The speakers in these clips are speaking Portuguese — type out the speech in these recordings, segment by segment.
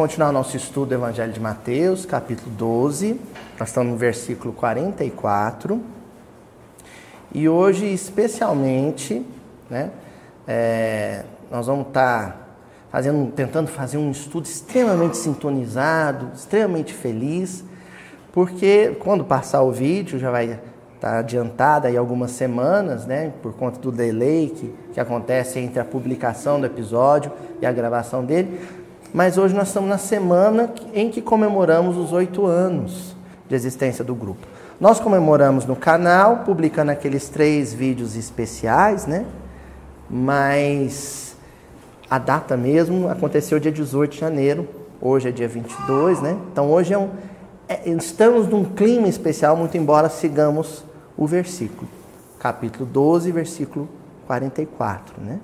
Continuar nosso estudo do Evangelho de Mateus, capítulo 12. Nós estamos no versículo 44. E hoje, especialmente, né, é, nós vamos estar fazendo, tentando fazer um estudo extremamente sintonizado, extremamente feliz, porque quando passar o vídeo já vai estar adiantado aí algumas semanas, né, por conta do delay que, que acontece entre a publicação do episódio e a gravação dele. Mas hoje nós estamos na semana em que comemoramos os oito anos de existência do grupo. Nós comemoramos no canal, publicando aqueles três vídeos especiais, né? Mas a data mesmo aconteceu dia 18 de janeiro, hoje é dia 22, né? Então hoje é um, é, estamos num clima especial, muito embora sigamos o versículo, capítulo 12, versículo 44, né?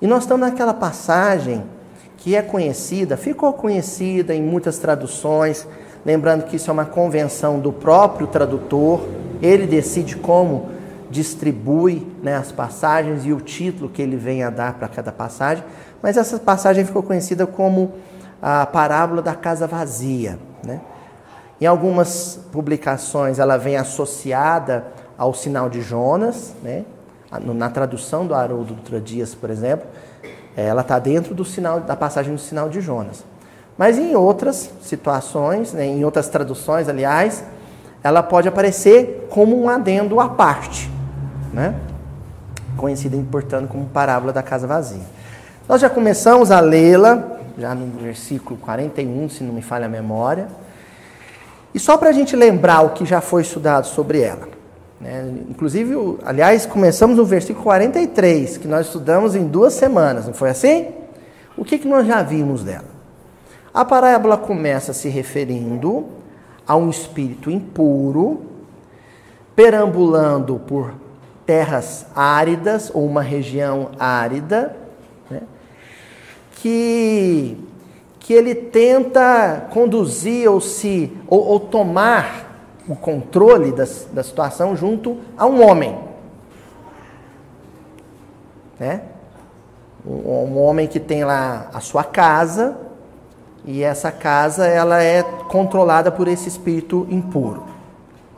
E nós estamos naquela passagem que é conhecida, ficou conhecida em muitas traduções, lembrando que isso é uma convenção do próprio tradutor, ele decide como distribui né, as passagens e o título que ele vem a dar para cada passagem, mas essa passagem ficou conhecida como a parábola da casa vazia. Né? Em algumas publicações ela vem associada ao sinal de Jonas, né? na tradução do Haroldo Dutra Dias, por exemplo, ela está dentro do sinal da passagem do sinal de Jonas. Mas em outras situações, né, em outras traduções, aliás, ela pode aparecer como um adendo à parte, né? conhecida, portanto, como parábola da casa vazia. Nós já começamos a lê-la, já no versículo 41, se não me falha a memória. E só para a gente lembrar o que já foi estudado sobre ela. Né? Inclusive, aliás, começamos no versículo 43, que nós estudamos em duas semanas, não foi assim? O que, que nós já vimos dela? A parábola começa se referindo a um espírito impuro, perambulando por terras áridas ou uma região árida, né? que, que ele tenta conduzir ou se ou, ou tomar o controle da, da situação junto a um homem. Né? Um, um homem que tem lá a sua casa e essa casa ela é controlada por esse espírito impuro.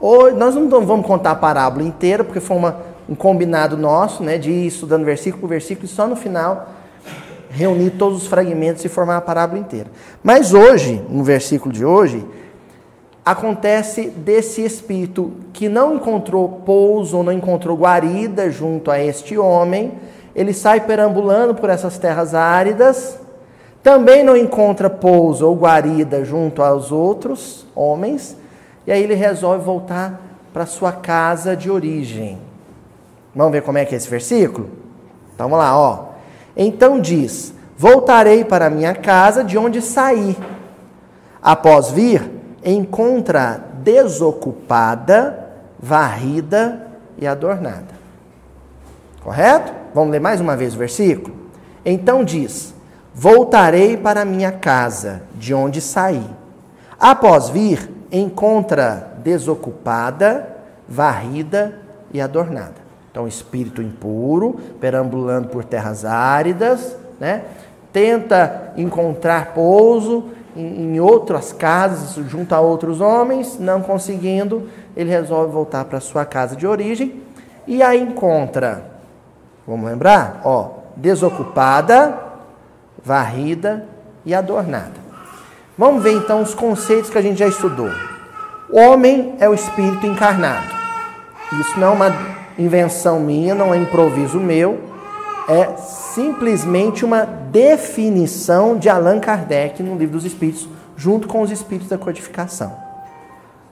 Ou, nós não vamos contar a parábola inteira, porque foi uma, um combinado nosso, né, de ir estudando versículo por versículo e só no final reunir todos os fragmentos e formar a parábola inteira. Mas hoje, no versículo de hoje, acontece desse espírito que não encontrou pouso ou não encontrou guarida junto a este homem, ele sai perambulando por essas terras áridas, também não encontra pouso ou guarida junto aos outros homens, e aí ele resolve voltar para sua casa de origem. Vamos ver como é que é esse versículo? Então vamos lá, ó. Então diz: Voltarei para minha casa de onde saí. Após vir, encontra desocupada, varrida e adornada. Correto? Vamos ler mais uma vez o versículo? Então diz: Voltarei para minha casa, de onde saí. Após vir, encontra desocupada, varrida e adornada. Então, espírito impuro, perambulando por terras áridas, né? tenta encontrar pouso, em, outras casas, junto a outros homens, não conseguindo, ele resolve voltar para sua casa de origem e a encontra, vamos lembrar? Ó, desocupada, varrida e adornada. Vamos ver então os conceitos que a gente já estudou. O homem é o espírito encarnado. Isso não é uma invenção minha, não é improviso meu, é simplesmente uma definição de Allan Kardec no Livro dos Espíritos, junto com os espíritos da codificação.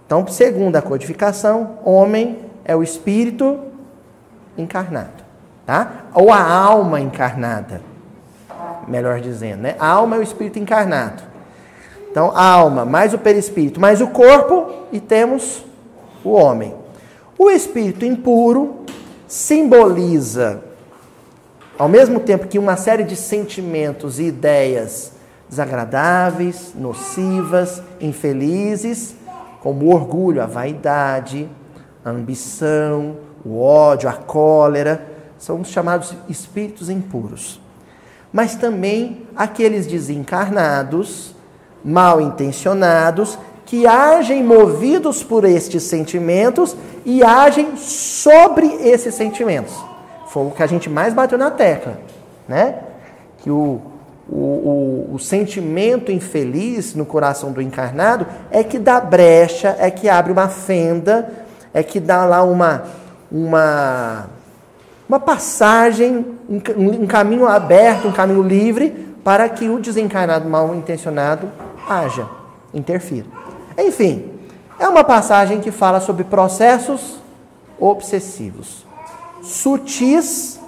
Então, segundo a codificação, homem é o espírito encarnado, tá? Ou a alma encarnada, melhor dizendo, né? A alma é o espírito encarnado. Então, a alma mais o perispírito mais o corpo e temos o homem. O espírito impuro simboliza ao mesmo tempo que uma série de sentimentos e ideias desagradáveis, nocivas, infelizes, como o orgulho, a vaidade, a ambição, o ódio, a cólera, são os chamados espíritos impuros. mas também aqueles desencarnados, mal intencionados, que agem movidos por estes sentimentos e agem sobre esses sentimentos. Foi o que a gente mais bateu na tecla, né? Que o, o, o, o, sentimento infeliz no coração do encarnado é que dá brecha, é que abre uma fenda, é que dá lá uma, uma, uma passagem, um, um caminho aberto, um caminho livre para que o desencarnado mal intencionado haja, interfira. Enfim, é uma passagem que fala sobre processos obsessivos, sutis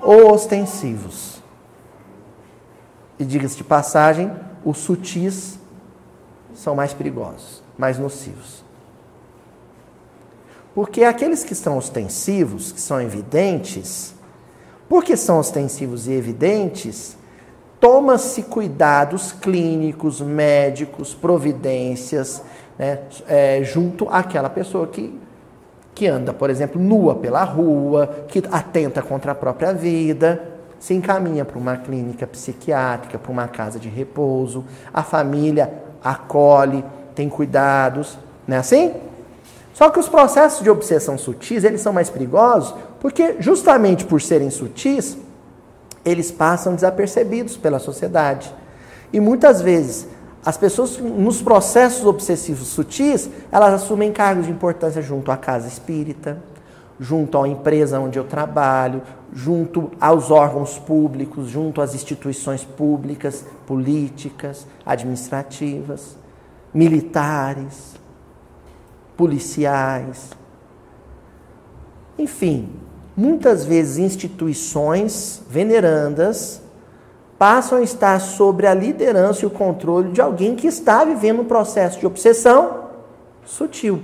ou ostensivos. E diga-se de passagem, os sutis são mais perigosos, mais nocivos. Porque aqueles que são ostensivos, que são evidentes, porque são ostensivos e evidentes, toma-se cuidados clínicos, médicos, providências, né, é, junto àquela pessoa que, que anda, por exemplo, nua pela rua, que atenta contra a própria vida se encaminha para uma clínica psiquiátrica, para uma casa de repouso, a família acolhe, tem cuidados, não é assim? Só que os processos de obsessão sutis, eles são mais perigosos, porque justamente por serem sutis, eles passam desapercebidos pela sociedade. E muitas vezes, as pessoas nos processos obsessivos sutis, elas assumem cargos de importância junto à casa espírita, junto à empresa onde eu trabalho, junto aos órgãos públicos, junto às instituições públicas, políticas, administrativas, militares, policiais. Enfim, muitas vezes instituições venerandas passam a estar sobre a liderança e o controle de alguém que está vivendo um processo de obsessão sutil.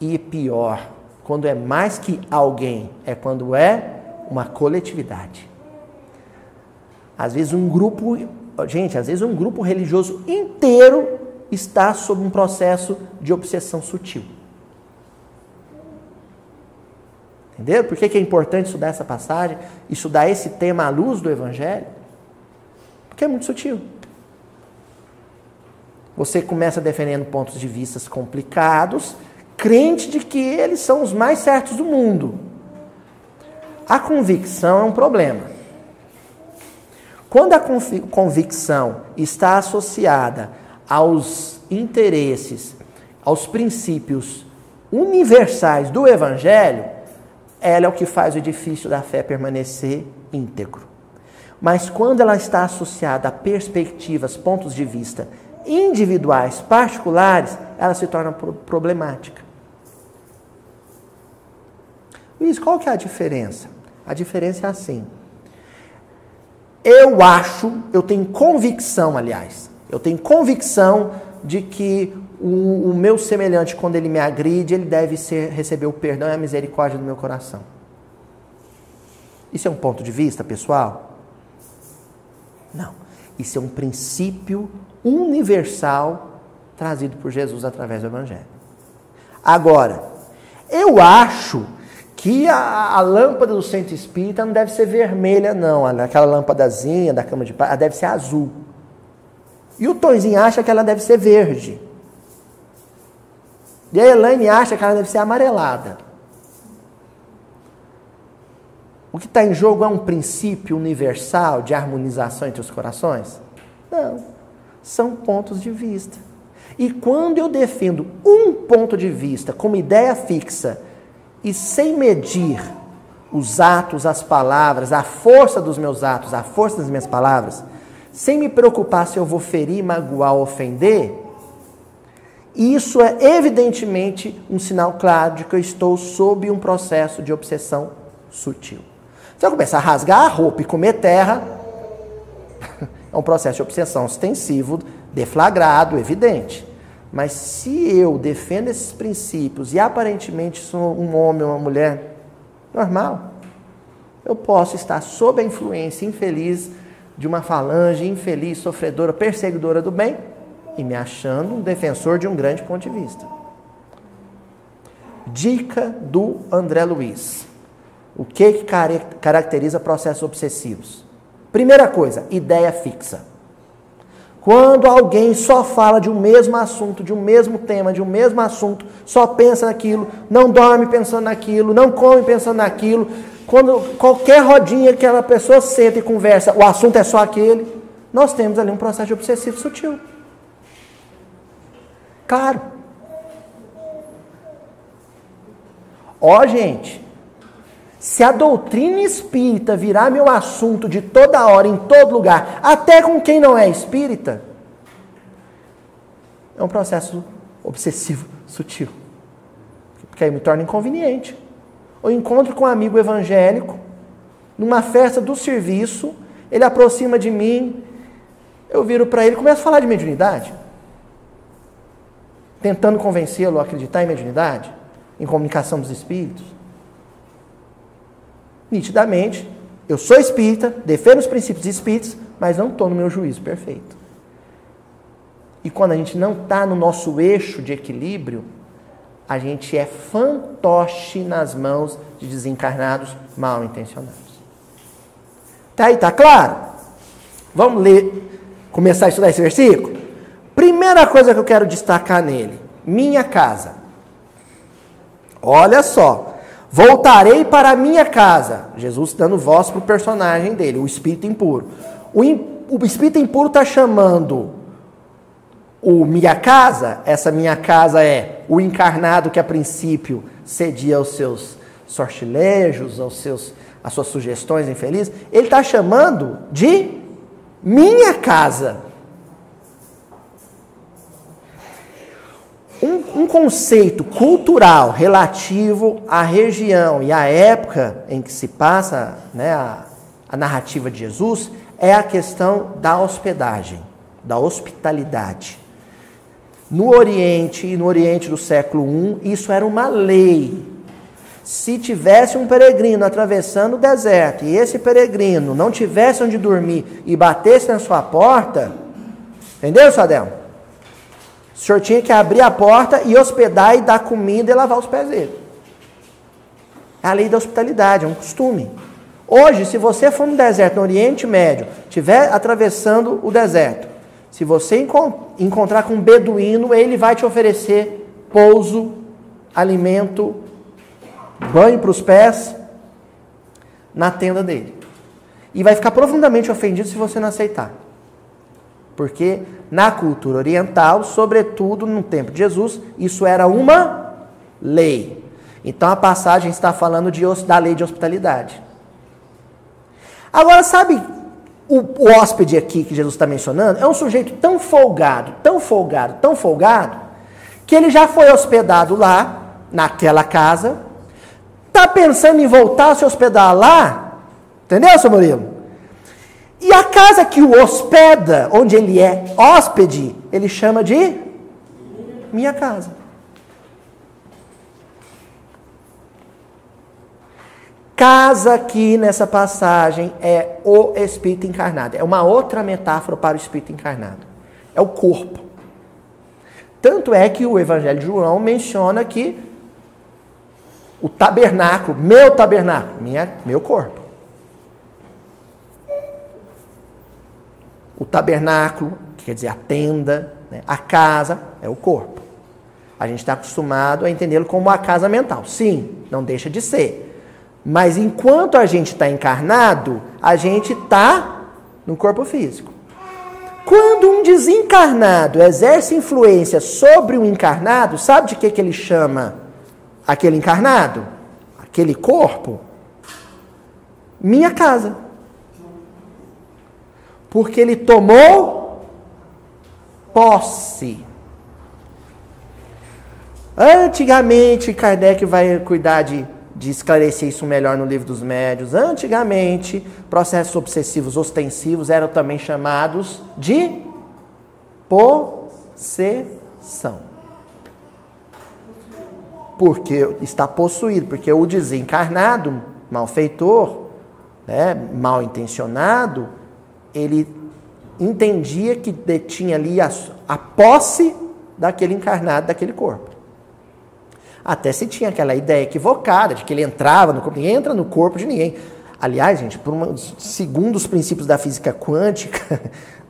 E pior, quando é mais que alguém, é quando é uma coletividade. Às vezes um grupo, gente, às vezes um grupo religioso inteiro está sob um processo de obsessão sutil. Entenderam? Por que, que é importante estudar essa passagem, estudar esse tema à luz do Evangelho? Porque é muito sutil. Você começa defendendo pontos de vista complicados, crente de que eles são os mais certos do mundo. A convicção é um problema. Quando a convicção está associada aos interesses, aos princípios universais do Evangelho, ela é o que faz o edifício da fé permanecer íntegro. Mas quando ela está associada a perspectivas, pontos de vista individuais, particulares, ela se torna problemática. Luiz, qual que é a diferença? A diferença é assim. Eu acho, eu tenho convicção, aliás, eu tenho convicção de que o, o, meu semelhante, quando ele me agride, ele deve ser, receber o perdão e a misericórdia do meu coração. Isso é um ponto de vista, pessoal? Não. Isso é um princípio universal trazido por Jesus através do Evangelho. Agora, eu acho que a, a, lâmpada do centro espírita não deve ser vermelha, não. Aquela lâmpadazinha da cama de paz, ela deve ser azul. E o Tonzinho acha que ela deve ser verde. E a Elaine acha que ela deve ser amarelada. O que está em jogo é um princípio universal de harmonização entre os corações? Não. São pontos de vista. E quando eu defendo um ponto de vista como ideia fixa e sem medir os atos, as palavras, a força dos meus atos, a força das minhas palavras, sem me preocupar se eu vou ferir, magoar ofender, isso é evidentemente um sinal claro de que eu estou sob um processo de obsessão sutil. Se eu começar a rasgar a roupa e comer terra, é um processo de obsessão ostensivo, deflagrado, evidente. Mas se eu defendo esses princípios e aparentemente sou um homem ou uma mulher normal, eu posso estar sob a influência infeliz de uma falange infeliz, sofredora, perseguidora do bem e me achando um defensor de um grande ponto de vista. Dica do André Luiz. O que, que caracteriza processos obsessivos? Primeira coisa, ideia fixa. Quando alguém só fala de um mesmo assunto, de um mesmo tema, de um mesmo assunto, só pensa naquilo, não dorme pensando naquilo, não come pensando naquilo, quando qualquer rodinha que aquela pessoa senta e conversa, o assunto é só aquele, nós temos ali um processo obsessivo sutil. Claro. Ó, gente, se a doutrina espírita virar meu assunto de toda hora, em todo lugar, até com quem não é espírita, é um processo obsessivo, sutil. Porque aí me torna inconveniente. Ou encontro com um amigo evangélico, numa festa do serviço, ele aproxima de mim, eu viro para ele começo a falar de mediunidade. Tentando convencê-lo a acreditar em mediunidade, em comunicação dos espíritos nitidamente, eu sou espírita, defendo os princípios espíritas, mas não estou no meu juízo perfeito. E quando a gente não está no nosso eixo de equilíbrio, a gente é fantoche nas mãos de desencarnados mal intencionados. Tá aí, tá claro? Vamos ler, começar a estudar esse versículo? Primeira coisa que eu quero destacar nele: minha casa. Olha só, Voltarei para a minha casa. Jesus dando voz para o personagem dele, o espírito impuro. O, o espírito impuro está chamando o minha casa, essa minha casa é o encarnado que a princípio cedia aos seus sortilégios, aos seus, às suas sugestões infelizes. Ele está chamando de minha casa. Um, um, conceito cultural relativo à região e à época em que se passa né, a, a narrativa de Jesus é a questão da hospedagem, da hospitalidade. No Oriente, no Oriente do século I, isso era uma lei. Se tivesse um peregrino atravessando o deserto e esse peregrino não tivesse onde dormir e batesse na sua porta, entendeu, Sadel? O senhor tinha que abrir a porta e hospedar e dar comida e lavar os pés dele. É a lei da hospitalidade, é um costume. Hoje, se você for no deserto, no Oriente Médio, estiver atravessando o deserto, se você encont encontrar com um beduíno, ele vai te oferecer pouso, alimento, banho para os pés na tenda dele. E vai ficar profundamente ofendido se você não aceitar. Porque na cultura oriental, sobretudo no tempo de Jesus, isso era uma lei. Então a passagem está falando de, da lei de hospitalidade. Agora, sabe o, o hóspede aqui que Jesus está mencionando? É um sujeito tão folgado, tão folgado, tão folgado, que ele já foi hospedado lá, naquela casa, está pensando em voltar a se hospedar lá, entendeu, seu Murilo? E a casa que o hospeda, onde ele é hóspede, ele chama de minha casa. Casa aqui nessa passagem é o espírito encarnado. É uma outra metáfora para o espírito encarnado. É o corpo. Tanto é que o Evangelho de João menciona que o tabernáculo, meu tabernáculo, minha, meu corpo. O tabernáculo, que quer dizer a tenda, né? a casa, é o corpo. A gente está acostumado a entendê-lo como a casa mental. Sim, não deixa de ser. Mas enquanto a gente está encarnado, a gente está no corpo físico. Quando um desencarnado exerce influência sobre o encarnado, sabe de que, que ele chama aquele encarnado? Aquele corpo? Minha casa porque ele tomou posse. Antigamente, Kardec vai cuidar de, de esclarecer isso melhor no livro dos médios. Antigamente, processos obsessivos ostensivos eram também chamados de possessão. Porque está possuído, porque o desencarnado, malfeitor, né, mal intencionado, ele entendia que detinha ali a, a posse daquele encarnado, daquele corpo. Até se tinha aquela ideia equivocada de que ele entrava no corpo, ninguém entra no corpo de ninguém. Aliás, gente, uma, segundo os princípios da física quântica,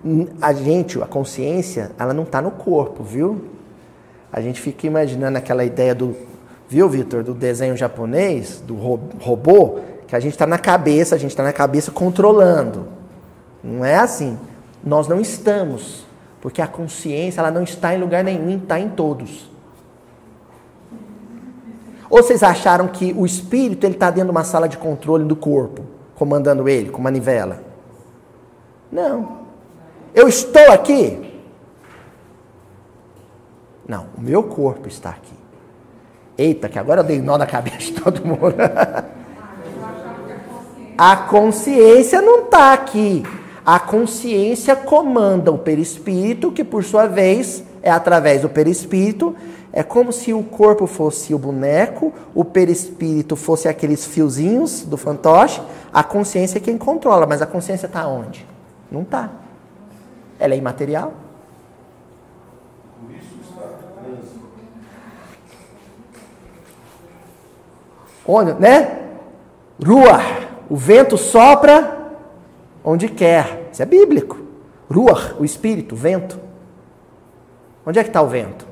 a gente, a consciência, ela não está no corpo, viu? A gente fica imaginando aquela ideia do, viu, Vitor, do desenho japonês, do robô, que a gente está na cabeça, a gente está na cabeça controlando. Não é assim. Nós não estamos, porque a consciência ela não está em lugar nenhum, está em todos. Ou vocês acharam que o espírito ele está dentro de uma sala de controle do corpo, comandando ele com manivela? Não. Eu estou aqui? Não, o meu corpo está aqui. Eita, que agora eu dei nó na cabeça de todo mundo. A consciência não está aqui. A consciência comanda o perispírito, que por sua vez é através do perispírito. É como se o corpo fosse o boneco, o perispírito fosse aqueles fiozinhos do fantoche. A consciência é quem controla, mas a consciência está onde? Não está. Ela é imaterial. Onde, né? Rua, o vento sopra onde quer. Isso é bíblico. Ruach, o espírito, o vento. Onde é que está o vento?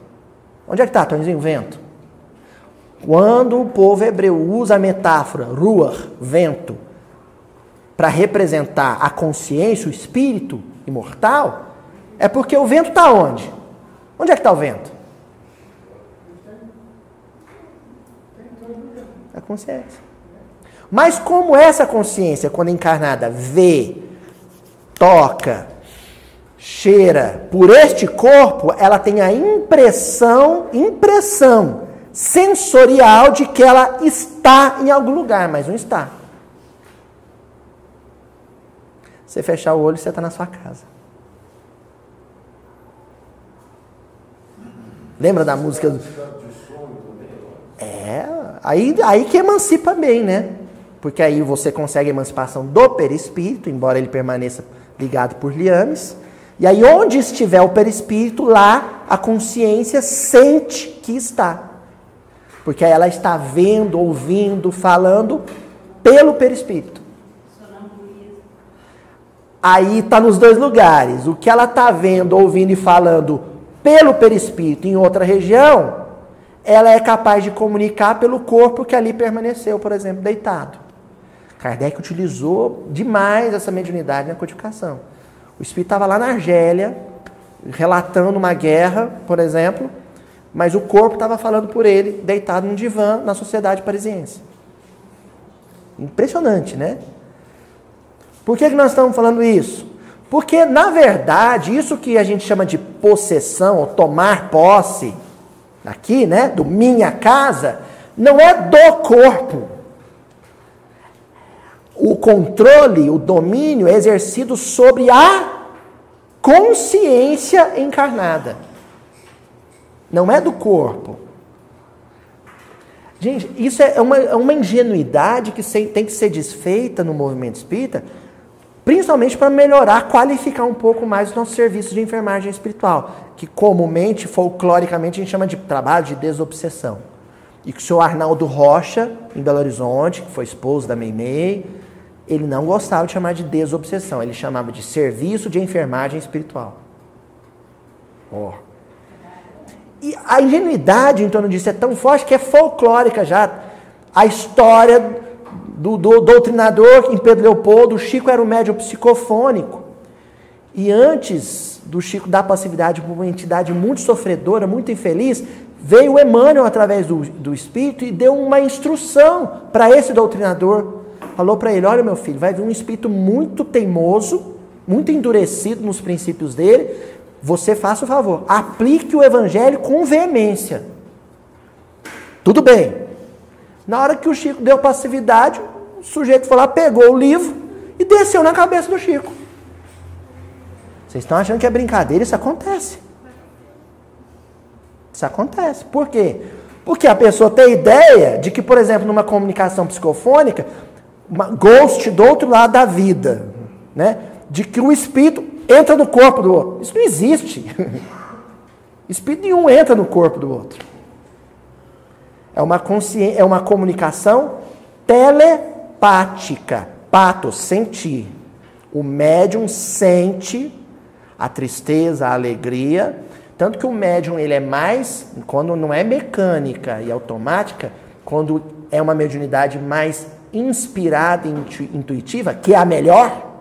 Onde é que está, Tonizinho, o vento? Quando o povo hebreu usa a metáfora ruach, vento, para representar a consciência, o espírito imortal, é porque o vento está onde? Onde é que está o vento? A consciência. Mas como essa consciência, quando encarnada, vê, toca, cheira por este corpo, ela tem a impressão, impressão sensorial de que ela está em algum lugar, mas não está. Você fechar o olho, você está na sua casa. Lembra da música? É, aí, aí que emancipa bem, né? Porque aí você consegue a emancipação do perispírito, embora ele permaneça ligado por liames. E aí, onde estiver o perispírito, lá a consciência sente que está. Porque ela está vendo, ouvindo, falando pelo perispírito. Aí está nos dois lugares. O que ela está vendo, ouvindo e falando pelo perispírito em outra região, ela é capaz de comunicar pelo corpo que ali permaneceu, por exemplo, deitado. Kardec utilizou demais essa mediunidade na codificação. O espírito estava lá na Argélia, relatando uma guerra, por exemplo, mas o corpo estava falando por ele, deitado num divã na sociedade parisiense. Impressionante, né? Por que, que nós estamos falando isso? Porque, na verdade, isso que a gente chama de possessão, ou tomar posse, aqui, né, do minha casa, não é do corpo. O controle, o domínio é exercido sobre a consciência encarnada. Não é do corpo. Gente, isso é uma, é uma ingenuidade que tem que ser desfeita no movimento espírita, principalmente para melhorar, qualificar um pouco mais os nossos serviços de enfermagem espiritual, que comumente, folcloricamente, a gente chama de trabalho de desobsessão. E que o senhor Arnaldo Rocha, em Belo Horizonte, que foi esposo da Meimei, ele não gostava de chamar de desobsessão, ele chamava de serviço de enfermagem espiritual. Oh. E a ingenuidade em torno disso é tão forte que é folclórica já. A história do, do doutrinador em Pedro Leopoldo, o Chico era um médium psicofônico. E antes do Chico dar passividade para uma entidade muito sofredora, muito infeliz, veio Emmanuel através do, do Espírito e deu uma instrução para esse doutrinador falou para ele: Olha, meu filho, vai vir um espírito muito teimoso, muito endurecido nos princípios dele. Você faça o favor, aplique o evangelho com veemência. Tudo bem. Na hora que o Chico deu passividade, o sujeito foi lá, pegou o livro e desceu na cabeça do Chico. Vocês estão achando que é brincadeira? Isso acontece. Isso acontece. Por quê? Porque a pessoa tem ideia de que, por exemplo, numa comunicação psicofônica, uma ghost do outro lado da vida, né? De que o espírito entra no corpo do outro. Isso não existe. Espírito nenhum entra no corpo do outro. É uma consciência, é uma comunicação telepática, patos, sentir. O médium sente a tristeza, a alegria, tanto que o médium ele é mais, quando não é mecânica e automática, quando é uma mediunidade mais inspirada e intuitiva, que é a melhor,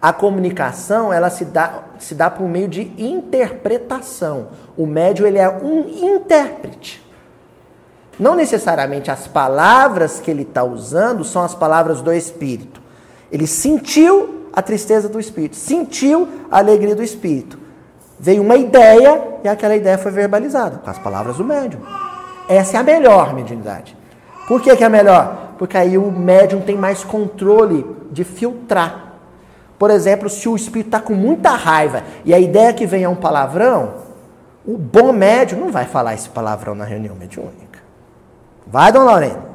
a comunicação ela se dá, se dá por meio de interpretação. O médium ele é um intérprete. Não necessariamente as palavras que ele está usando são as palavras do Espírito. Ele sentiu a tristeza do Espírito, sentiu a alegria do Espírito. Veio uma ideia e aquela ideia foi verbalizada com as palavras do médium. Essa é a melhor mediunidade. Por que, que é a melhor? Porque aí o médium tem mais controle de filtrar por exemplo, se o espírito está com muita raiva e a ideia que vem é um palavrão, o bom médio não vai falar esse palavrão na reunião mediúnica. Vai, dona Lorena?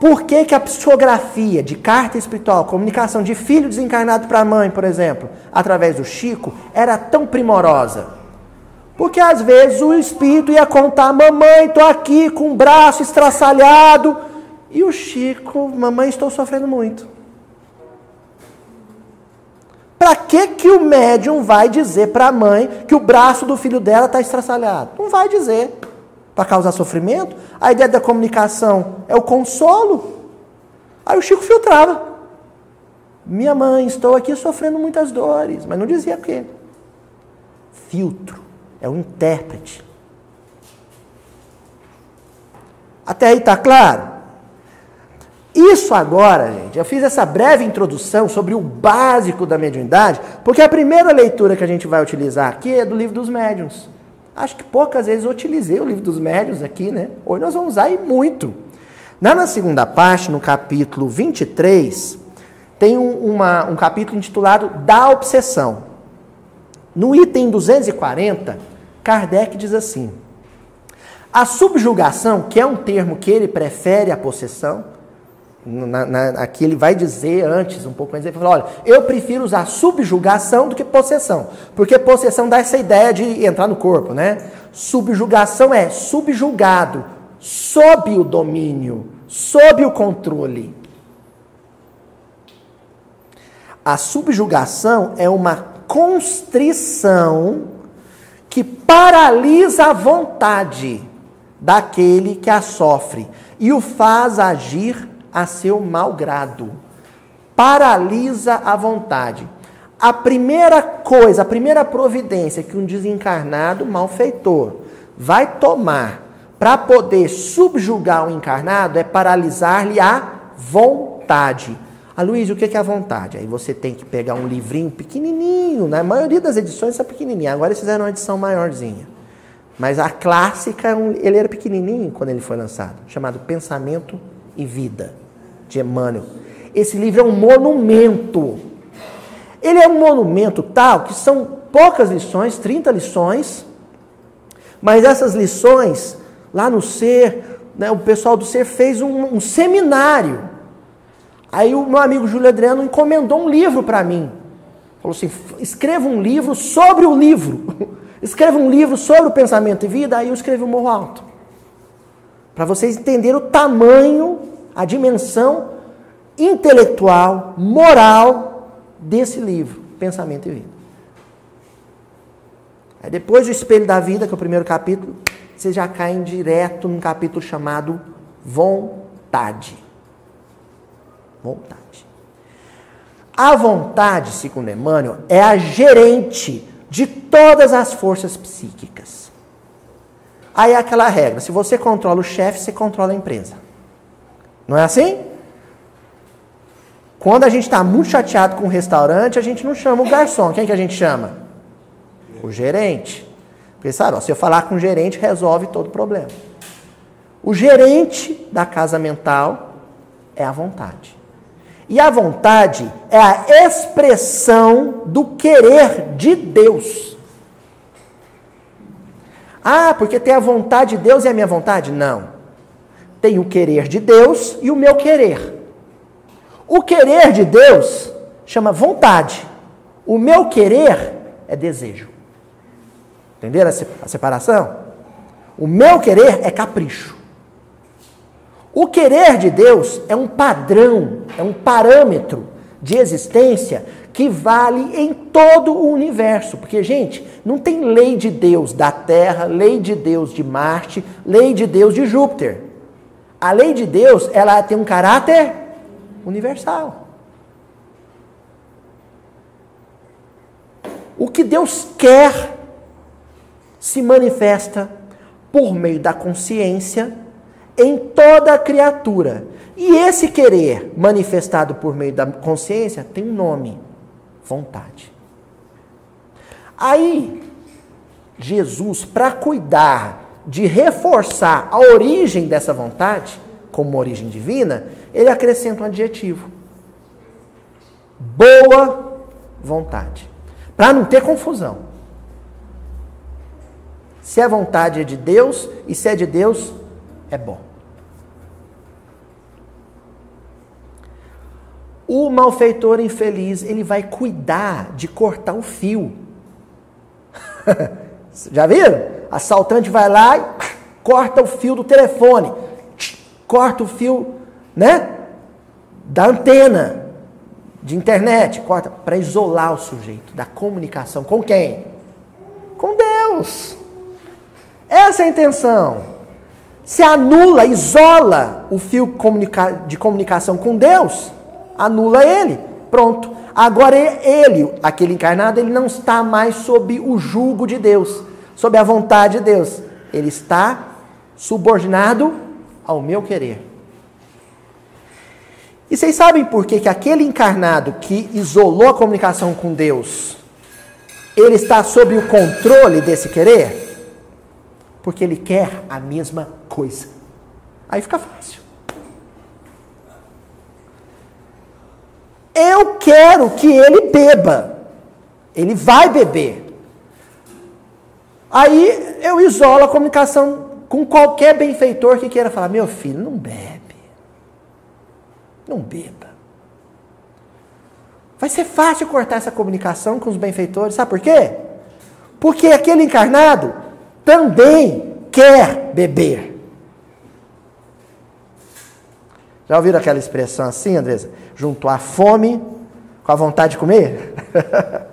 Por que, que a psicografia de carta espiritual, comunicação de filho desencarnado para mãe, por exemplo, através do Chico, era tão primorosa? Porque às vezes o espírito ia contar: Mamãe, estou aqui com o braço estraçalhado e o Chico, mamãe, estou sofrendo muito. Para que, que o médium vai dizer para a mãe que o braço do filho dela está estraçalhado? Não vai dizer. Para causar sofrimento? A ideia da comunicação é o consolo. Aí o Chico filtrava. Minha mãe, estou aqui sofrendo muitas dores. Mas não dizia o quê. Filtro. É o intérprete. Até aí está claro? Isso agora, gente, eu fiz essa breve introdução sobre o básico da mediunidade, porque a primeira leitura que a gente vai utilizar aqui é do livro dos médiuns. Acho que poucas vezes eu utilizei o livro dos médiuns aqui, né? Hoje nós vamos usar e muito. Na, na segunda parte, no capítulo 23, tem um, uma, um capítulo intitulado Da Obsessão. No item 240, Kardec diz assim: A subjugação, que é um termo que ele prefere à possessão, na, na, aqui ele vai dizer antes, um pouco antes, ele fala, olha, eu prefiro usar subjugação do que possessão. Porque possessão dá essa ideia de entrar no corpo, né? Subjugação é subjugado, sob o domínio, sob o controle. A subjugação é uma constrição que paralisa a vontade daquele que a sofre e o faz agir a seu malgrado. Paralisa a vontade. A primeira coisa, a primeira providência que um desencarnado malfeitor vai tomar para poder subjugar o encarnado é paralisar-lhe a vontade. Ah, Luiz, o que é a vontade? Aí você tem que pegar um livrinho pequenininho, na maioria das edições são pequenininha. Agora eles fizeram uma edição maiorzinha. Mas a clássica, ele era pequenininho quando ele foi lançado, chamado Pensamento e Vida de Emmanuel. Esse livro é um monumento. Ele é um monumento tal que são poucas lições, 30 lições, mas essas lições, lá no Ser, né, o pessoal do Ser fez um, um seminário. Aí o meu amigo Júlio Adriano encomendou um livro para mim. Falou assim: escreva um livro sobre o livro. escreva um livro sobre o pensamento e vida. Aí eu escrevi o Morro Alto. Para vocês entenderem o tamanho a dimensão intelectual, moral desse livro, Pensamento e Vida. Aí depois do Espelho da Vida, que é o primeiro capítulo, vocês já caem direto num capítulo chamado Vontade. Vontade. A vontade, segundo Emmanuel, é a gerente de todas as forças psíquicas. Aí é aquela regra: se você controla o chefe, você controla a empresa. Não é assim? Quando a gente está muito chateado com o restaurante, a gente não chama o garçom. Quem que a gente chama? O gerente. Sabe, ó, se eu falar com o gerente, resolve todo o problema. O gerente da casa mental é a vontade. E a vontade é a expressão do querer de Deus. Ah, porque tem a vontade de Deus e a minha vontade? Não. Tem o querer de Deus e o meu querer. O querer de Deus chama vontade. O meu querer é desejo. Entenderam a separação? O meu querer é capricho. O querer de Deus é um padrão, é um parâmetro de existência que vale em todo o universo. Porque, gente, não tem lei de Deus da Terra, lei de Deus de Marte, lei de Deus de Júpiter. A lei de Deus, ela tem um caráter universal. O que Deus quer se manifesta por meio da consciência em toda a criatura. E esse querer manifestado por meio da consciência tem um nome: vontade. Aí, Jesus, para cuidar de reforçar a origem dessa vontade, como origem divina, ele acrescenta um adjetivo: boa vontade. Para não ter confusão. Se a vontade é de Deus e se é de Deus, é bom. O malfeitor infeliz, ele vai cuidar de cortar o fio. Já viram? Assaltante vai lá e corta o fio do telefone, corta o fio, né? Da antena de internet, corta para isolar o sujeito da comunicação com quem? Com Deus. Essa é a intenção. Se anula, isola o fio de comunicação com Deus, anula ele. Pronto. Agora ele, aquele encarnado, ele não está mais sob o jugo de Deus, sob a vontade de Deus. Ele está subordinado ao meu querer. E vocês sabem por que, que aquele encarnado que isolou a comunicação com Deus, ele está sob o controle desse querer? Porque ele quer a mesma coisa. Aí fica fácil. Eu quero que ele beba. Ele vai beber. Aí eu isolo a comunicação com qualquer benfeitor que queira falar: meu filho, não bebe. Não beba. Vai ser fácil cortar essa comunicação com os benfeitores. Sabe por quê? Porque aquele encarnado também quer beber. Já ouviram aquela expressão assim, Andresa? Juntou a fome com a vontade de comer?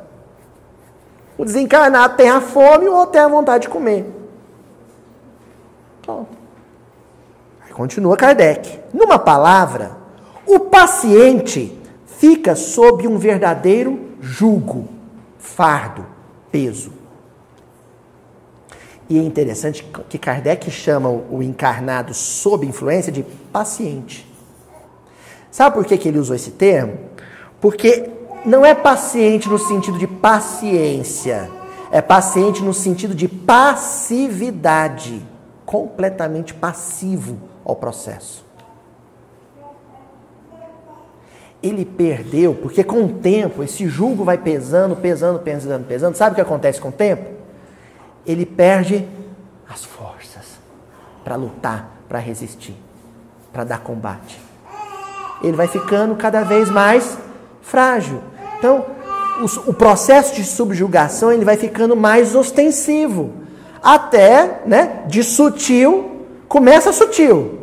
o desencarnado tem a fome ou tem a vontade de comer. Pronto. Aí continua Kardec. Numa palavra, o paciente fica sob um verdadeiro jugo, fardo, peso. E é interessante que Kardec chama o encarnado sob influência de paciente. Sabe por que, que ele usou esse termo? Porque não é paciente no sentido de paciência, é paciente no sentido de passividade, completamente passivo ao processo. Ele perdeu, porque com o tempo esse julgo vai pesando, pesando, pesando, pesando. Sabe o que acontece com o tempo? Ele perde as forças para lutar, para resistir, para dar combate ele vai ficando cada vez mais frágil. Então, o, o processo de subjugação ele vai ficando mais ostensivo. Até, né, de sutil, começa sutil.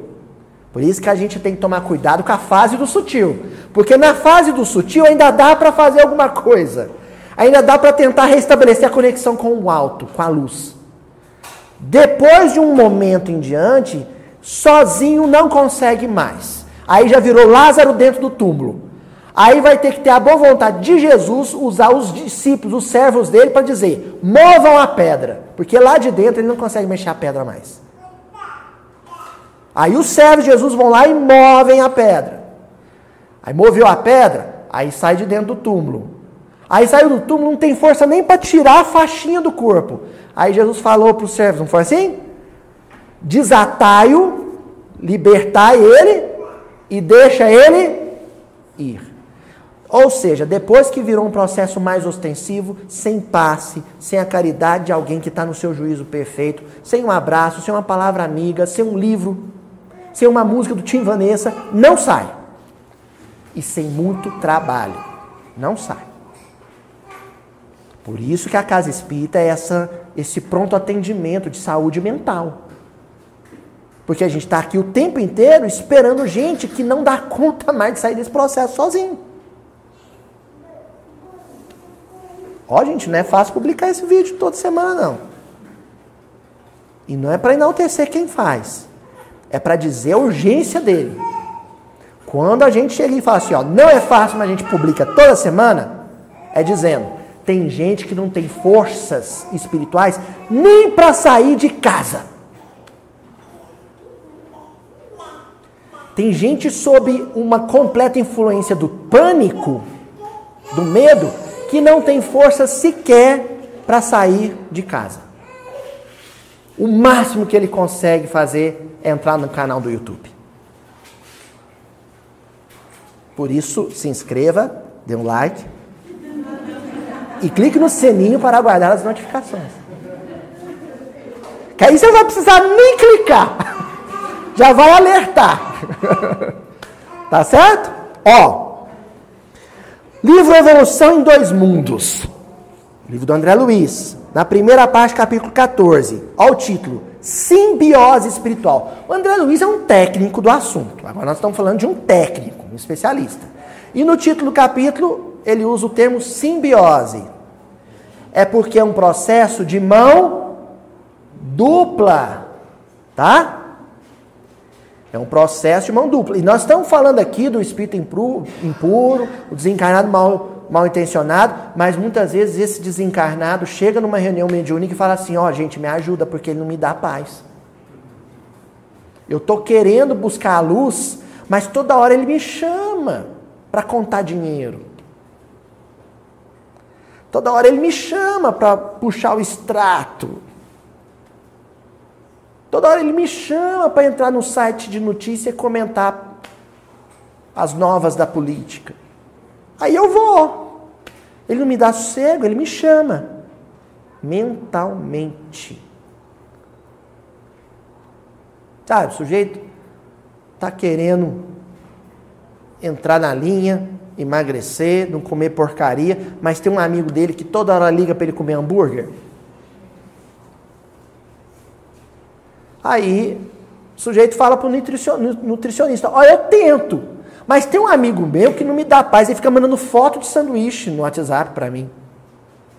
Por isso que a gente tem que tomar cuidado com a fase do sutil. Porque na fase do sutil ainda dá para fazer alguma coisa. Ainda dá para tentar restabelecer a conexão com o alto, com a luz. Depois de um momento em diante, sozinho não consegue mais. Aí já virou Lázaro dentro do túmulo. Aí vai ter que ter a boa vontade de Jesus usar os discípulos, os servos dele, para dizer: movam a pedra. Porque lá de dentro ele não consegue mexer a pedra mais. Aí os servos de Jesus vão lá e movem a pedra. Aí moveu a pedra, aí sai de dentro do túmulo. Aí saiu do túmulo, não tem força nem para tirar a faixinha do corpo. Aí Jesus falou para os servos, não foi assim? Desatai-o, libertai ele e deixa ele ir. Ou seja, depois que virou um processo mais ostensivo, sem passe, sem a caridade de alguém que está no seu juízo perfeito, sem um abraço, sem uma palavra amiga, sem um livro, sem uma música do Tim Vanessa, não sai. E sem muito trabalho, não sai. Por isso que a casa espírita é essa, esse pronto atendimento de saúde mental. Porque a gente está aqui o tempo inteiro esperando gente que não dá conta mais de sair desse processo sozinho. Ó, gente, não é fácil publicar esse vídeo toda semana, não. E não é para enaltecer quem faz. É para dizer a urgência dele. Quando a gente chega e fala assim, ó, não é fácil, mas a gente publica toda semana, é dizendo, tem gente que não tem forças espirituais nem para sair de casa. Tem gente sob uma completa influência do pânico, do medo, que não tem força sequer para sair de casa. O máximo que ele consegue fazer é entrar no canal do YouTube. Por isso, se inscreva, dê um like e clique no sininho para aguardar as notificações. Que aí você não vai precisar nem clicar. Já vai alertar. tá certo? Ó, Livro Evolução em Dois Mundos. Livro do André Luiz. Na primeira parte, capítulo 14. Olha o título. Simbiose espiritual. O André Luiz é um técnico do assunto. Agora nós estamos falando de um técnico, um especialista. E no título do capítulo, ele usa o termo simbiose. É porque é um processo de mão dupla. Tá? É um processo de mão dupla. E nós estamos falando aqui do espírito impuro, o desencarnado mal, mal intencionado, mas muitas vezes esse desencarnado chega numa reunião mediúnica e fala assim: Ó, oh, gente, me ajuda porque ele não me dá paz. Eu estou querendo buscar a luz, mas toda hora ele me chama para contar dinheiro. Toda hora ele me chama para puxar o extrato. Toda hora ele me chama para entrar no site de notícia e comentar as novas da política. Aí eu vou. Ele não me dá sossego, ele me chama. Mentalmente. Sabe, o sujeito está querendo entrar na linha, emagrecer, não comer porcaria, mas tem um amigo dele que toda hora liga para ele comer hambúrguer. Aí o sujeito fala para o nutricionista: Olha, eu tento, mas tem um amigo meu que não me dá paz, ele fica mandando foto de sanduíche no WhatsApp para mim.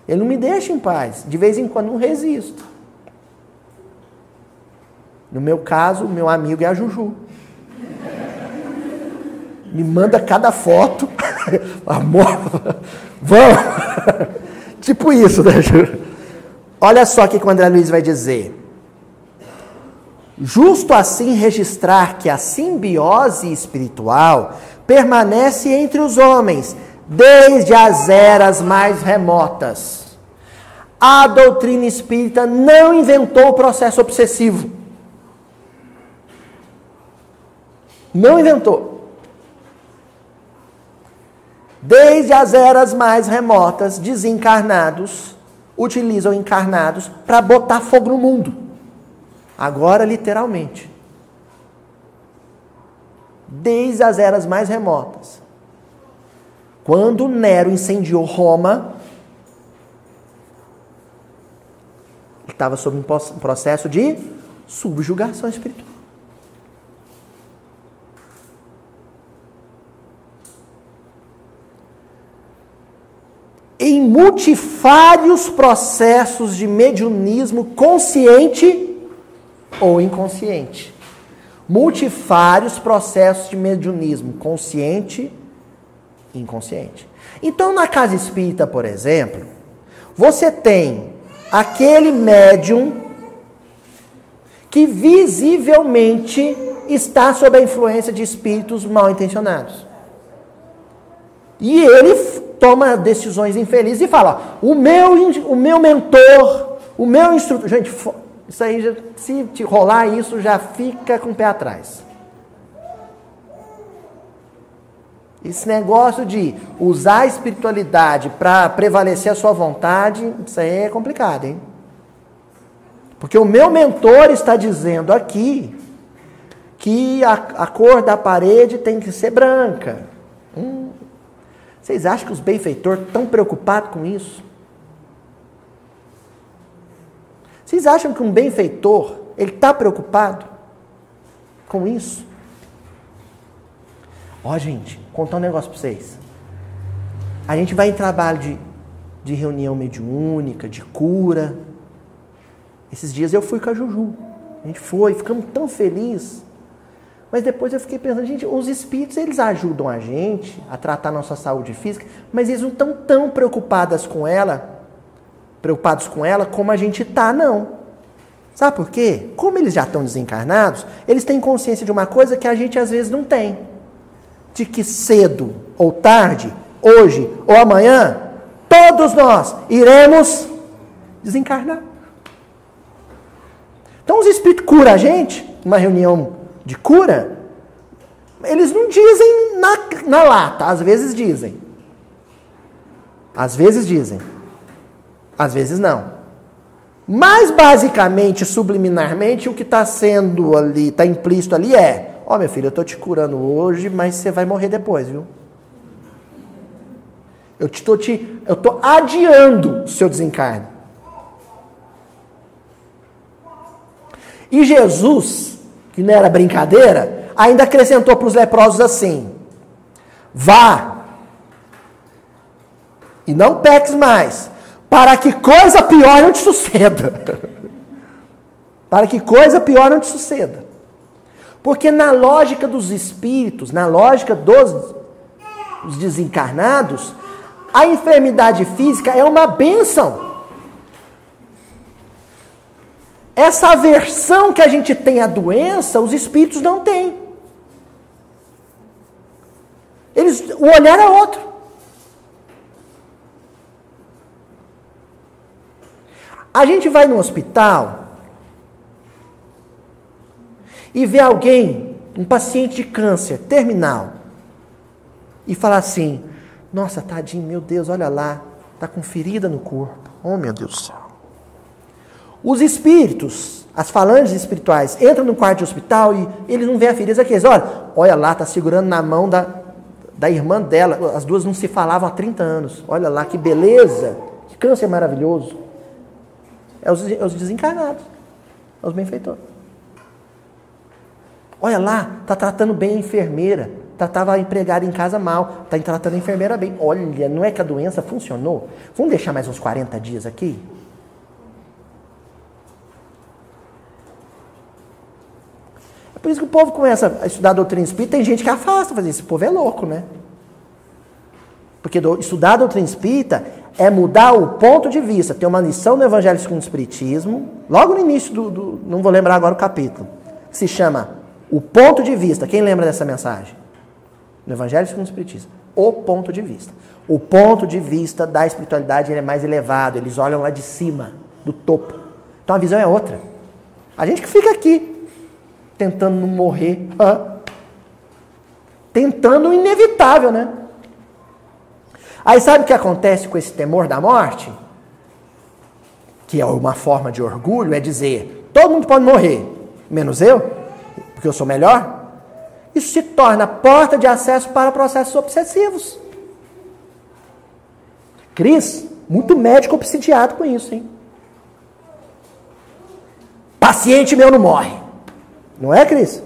Ele não me deixa em paz. De vez em quando não resisto. No meu caso, meu amigo é a Juju. Me manda cada foto. Amor, vamos. tipo isso, né, Ju? Olha só o que o André Luiz vai dizer. Justo assim registrar que a simbiose espiritual permanece entre os homens desde as eras mais remotas. A doutrina espírita não inventou o processo obsessivo. Não inventou. Desde as eras mais remotas, desencarnados utilizam encarnados para botar fogo no mundo. Agora, literalmente. Desde as eras mais remotas. Quando Nero incendiou Roma, ele estava sob um processo de subjugação espiritual. Em multifários processos de mediunismo consciente ou inconsciente. Multifários processos de mediunismo, consciente e inconsciente. Então, na casa espírita, por exemplo, você tem aquele médium que visivelmente está sob a influência de espíritos mal intencionados. E ele toma decisões infelizes e fala: o meu, o meu mentor, o meu instrutor. Gente, isso aí, se te rolar isso, já fica com o pé atrás. Esse negócio de usar a espiritualidade para prevalecer a sua vontade, isso aí é complicado, hein? Porque o meu mentor está dizendo aqui que a, a cor da parede tem que ser branca. Hum. Vocês acham que os benfeitores estão preocupados com isso? Vocês acham que um benfeitor, ele está preocupado? com isso? Ó, gente, contar um negócio para vocês. A gente vai em trabalho de, de reunião mediúnica, de cura. Esses dias eu fui com a Juju. A gente foi, ficamos tão felizes. Mas depois eu fiquei pensando, gente, os espíritos eles ajudam a gente a tratar nossa saúde física, mas eles não estão tão preocupados com ela, preocupados com ela como a gente tá, não. Sabe por quê? Como eles já estão desencarnados, eles têm consciência de uma coisa que a gente às vezes não tem. De que cedo ou tarde, hoje ou amanhã, todos nós iremos desencarnar. Então os espíritos curam a gente, numa reunião de cura, eles não dizem na, na lata, às vezes dizem. Às vezes dizem. Às vezes não. Mas basicamente, subliminarmente, o que está sendo ali, está implícito ali é: Ó, oh, meu filho, eu estou te curando hoje, mas você vai morrer depois, viu? Eu estou te, eu tô adiando o seu desencarne. E Jesus, que não era brincadeira, ainda acrescentou para os leprosos assim: Vá e não peques mais, para que coisa pior não te suceda. para que coisa pior não te suceda. Porque na lógica dos espíritos, na lógica dos, dos desencarnados, a enfermidade física é uma benção. Essa aversão que a gente tem à doença, os espíritos não têm. Eles, o olhar é outro. A gente vai no hospital e vê alguém, um paciente de câncer terminal, e fala assim: Nossa, tadinho, meu Deus, olha lá, está com ferida no corpo. Oh, meu Deus do céu. Os espíritos, as falanges espirituais, entram no quarto de hospital e eles não veem a ferida. Aqueles, olha, olha lá, está segurando na mão da, da irmã dela. As duas não se falavam há 30 anos. Olha lá, que beleza, que câncer maravilhoso. É os, é os desencarnados, é os benfeitores. Olha lá, está tratando bem a enfermeira. Tratava a empregada em casa mal. Está tratando a enfermeira bem. Olha, não é que a doença funcionou? Vamos deixar mais uns 40 dias aqui? É por isso que o povo começa a estudar a doutrina espírita. Tem gente que afasta, fazer esse povo é louco, né? Porque estudar a doutrina espírita é mudar o ponto de vista. Tem uma lição no Evangelho segundo o Espiritismo, logo no início do, do, Não vou lembrar agora o capítulo. Se chama O Ponto de Vista. Quem lembra dessa mensagem? No Evangelho segundo o Espiritismo. O ponto de vista. O ponto de vista da espiritualidade é mais elevado. Eles olham lá de cima, do topo. Então a visão é outra. A gente que fica aqui, tentando não morrer. Tentando o inevitável, né? Aí sabe o que acontece com esse temor da morte? Que é uma forma de orgulho, é dizer: todo mundo pode morrer, menos eu, porque eu sou melhor. Isso se torna porta de acesso para processos obsessivos. Cris, muito médico obsidiado com isso, hein? Paciente meu não morre. Não é, Cris?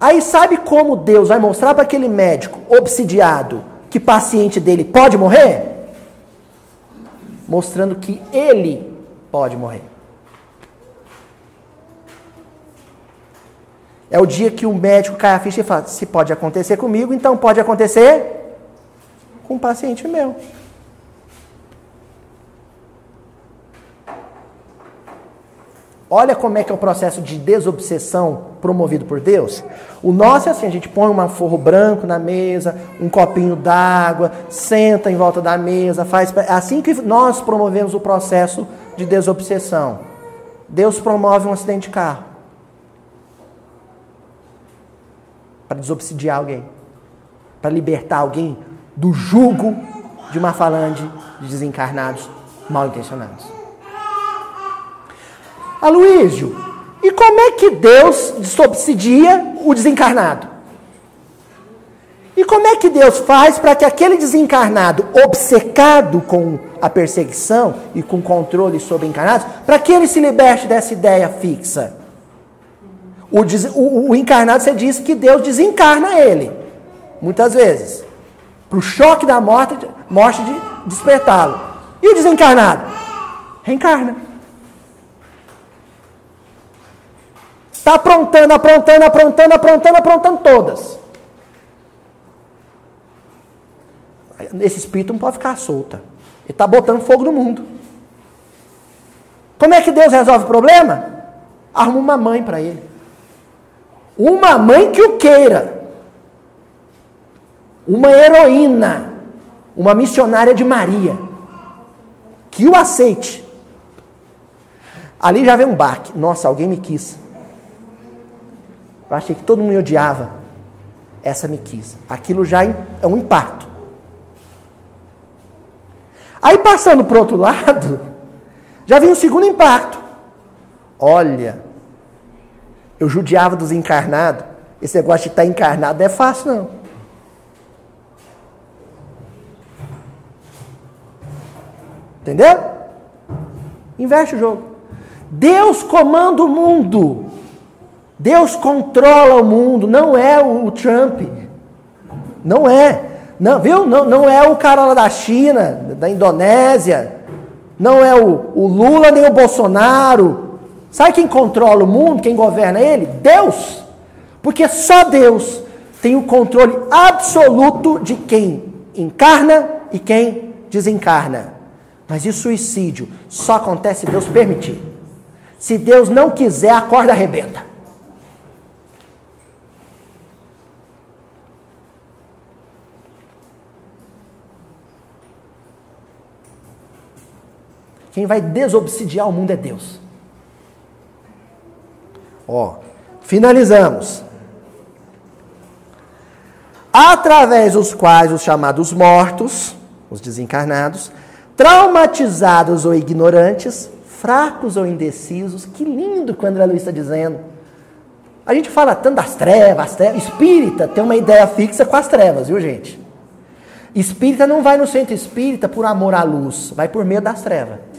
Aí sabe como Deus vai mostrar para aquele médico obsidiado que paciente dele pode morrer? Mostrando que ele pode morrer. É o dia que o médico cai a ficha e fala: se pode acontecer comigo, então pode acontecer com um paciente meu. Olha como é que é o processo de desobsessão promovido por Deus. O nosso é assim, a gente põe um forro branco na mesa, um copinho d'água, senta em volta da mesa, faz é assim que nós promovemos o processo de desobsessão. Deus promove um acidente de carro para desobsidiar alguém, para libertar alguém do jugo de uma falange de desencarnados mal intencionados. Aloísio, e como é que Deus subsidia o desencarnado? E como é que Deus faz para que aquele desencarnado, obcecado com a perseguição e com controle sobre encarnados, para que ele se liberte dessa ideia fixa? O, o, o encarnado, você disse que Deus desencarna ele, muitas vezes, para o choque da morte, morte de despertá-lo. E o desencarnado? Reencarna. Está aprontando, aprontando, aprontando, aprontando, aprontando todas. Esse espírito não pode ficar solta. Ele está botando fogo no mundo. Como é que Deus resolve o problema? Arruma uma mãe para ele. Uma mãe que o queira. Uma heroína. Uma missionária de Maria. Que o aceite. Ali já vem um baque. Nossa, alguém me quis. Eu achei que todo mundo me odiava. Essa me quis. Aquilo já é um impacto. Aí passando para o outro lado, já vem o segundo impacto. Olha, eu judiava dos encarnados. Esse negócio de estar tá encarnado não é fácil, não. Entendeu? Inverte o jogo. Deus comanda o mundo. Deus controla o mundo, não é o Trump. Não é. Não, viu? Não, não é o cara lá da China, da Indonésia. Não é o, o Lula nem o Bolsonaro. Sabe quem controla o mundo, quem governa ele? Deus. Porque só Deus tem o controle absoluto de quem encarna e quem desencarna. Mas e suicídio só acontece se Deus permitir. Se Deus não quiser, a corda arrebenta. Quem vai desobsidiar o mundo é Deus. Ó, finalizamos. Através dos quais os chamados mortos, os desencarnados, traumatizados ou ignorantes, fracos ou indecisos, que lindo que o André Luiz está dizendo. A gente fala tanto das trevas, trevas. Espírita tem uma ideia fixa com as trevas, viu gente? Espírita não vai no centro espírita por amor à luz, vai por medo das trevas.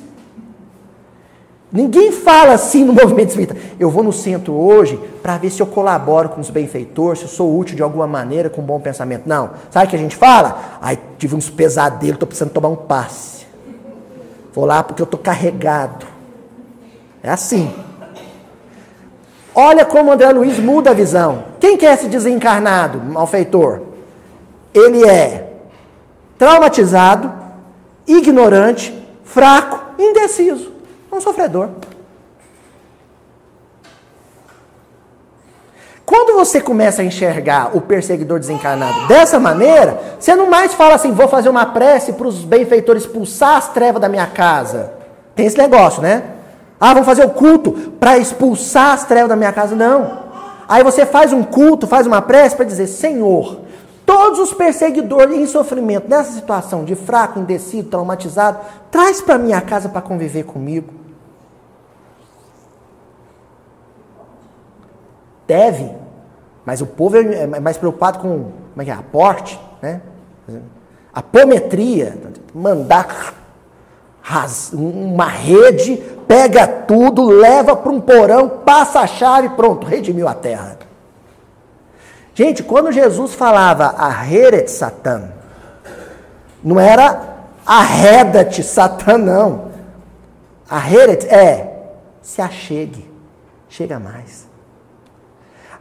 Ninguém fala assim no movimento espírita. Eu vou no centro hoje para ver se eu colaboro com os benfeitores, se eu sou útil de alguma maneira com um bom pensamento. Não. Sabe o que a gente fala? Ai, tive uns pesadelos, estou precisando tomar um passe. Vou lá porque eu estou carregado. É assim. Olha como André Luiz muda a visão. Quem quer é esse desencarnado, malfeitor? Ele é traumatizado, ignorante, fraco, indeciso um sofredor. Quando você começa a enxergar o perseguidor desencarnado dessa maneira, você não mais fala assim, vou fazer uma prece para os benfeitores expulsar as trevas da minha casa. Tem esse negócio, né? Ah, vamos fazer o culto para expulsar as trevas da minha casa. Não. Aí você faz um culto, faz uma prece para dizer, Senhor, todos os perseguidores em sofrimento, nessa situação de fraco, indecido, traumatizado, traz para minha casa para conviver comigo. Deve, mas o povo é, é mais preocupado com como é que é, aporte, né? apometria, mandar uma rede, pega tudo, leva para um porão, passa a chave, pronto, redimiu a terra. Gente, quando Jesus falava a Heret Satã, não era a Redat Satã, não. A Heret é se achegue, chega mais.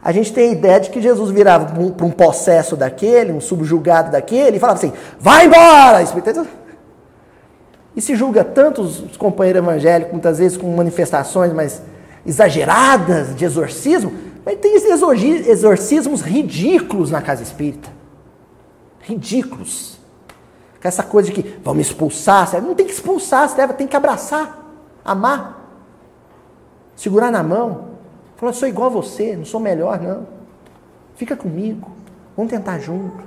A gente tem a ideia de que Jesus virava para um possesso daquele, um subjugado daquele, e falava assim: vai embora! E se julga tanto os companheiros evangélicos, muitas vezes com manifestações mais exageradas de exorcismo, mas tem exorcismos ridículos na casa espírita. Ridículos. Com essa coisa de que vamos expulsar, não tem que expulsar, tem que abraçar, amar, segurar na mão. Fala, sou igual a você, não sou melhor, não. Fica comigo, vamos tentar junto.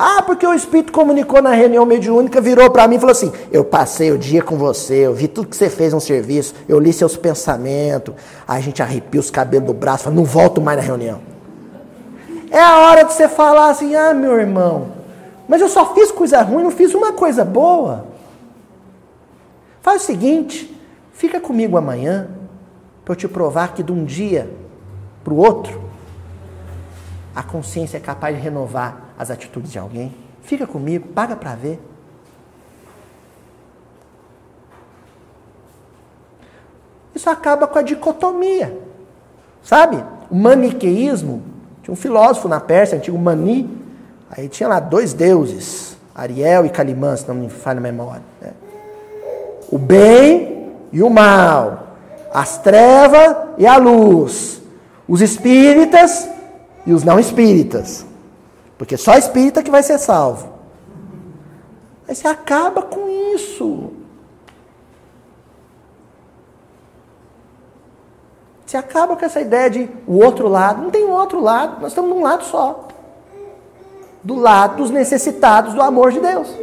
Ah, porque o Espírito comunicou na reunião mediúnica, virou para mim e falou assim: Eu passei o dia com você, eu vi tudo que você fez no serviço, eu li seus pensamentos. Aí a gente arrepia os cabelos do braço, fala, não volto mais na reunião. É a hora de você falar assim: Ah, meu irmão, mas eu só fiz coisa ruim, não fiz uma coisa boa. Faz o seguinte: Fica comigo amanhã, para eu te provar que de um dia para o outro, a consciência é capaz de renovar as atitudes de alguém? Fica comigo, paga para ver. Isso acaba com a dicotomia. Sabe? O maniqueísmo, tinha um filósofo na Pérsia, antigo Mani, aí tinha lá dois deuses, Ariel e Calimã, se não me falha a memória. Né? O bem e o mal, as trevas e a luz, os espíritas e os não espíritas. Porque só espírita que vai ser salvo. Aí você acaba com isso. Você acaba com essa ideia de o outro lado. Não tem um outro lado, nós estamos num lado só. Do lado dos necessitados do amor de Deus.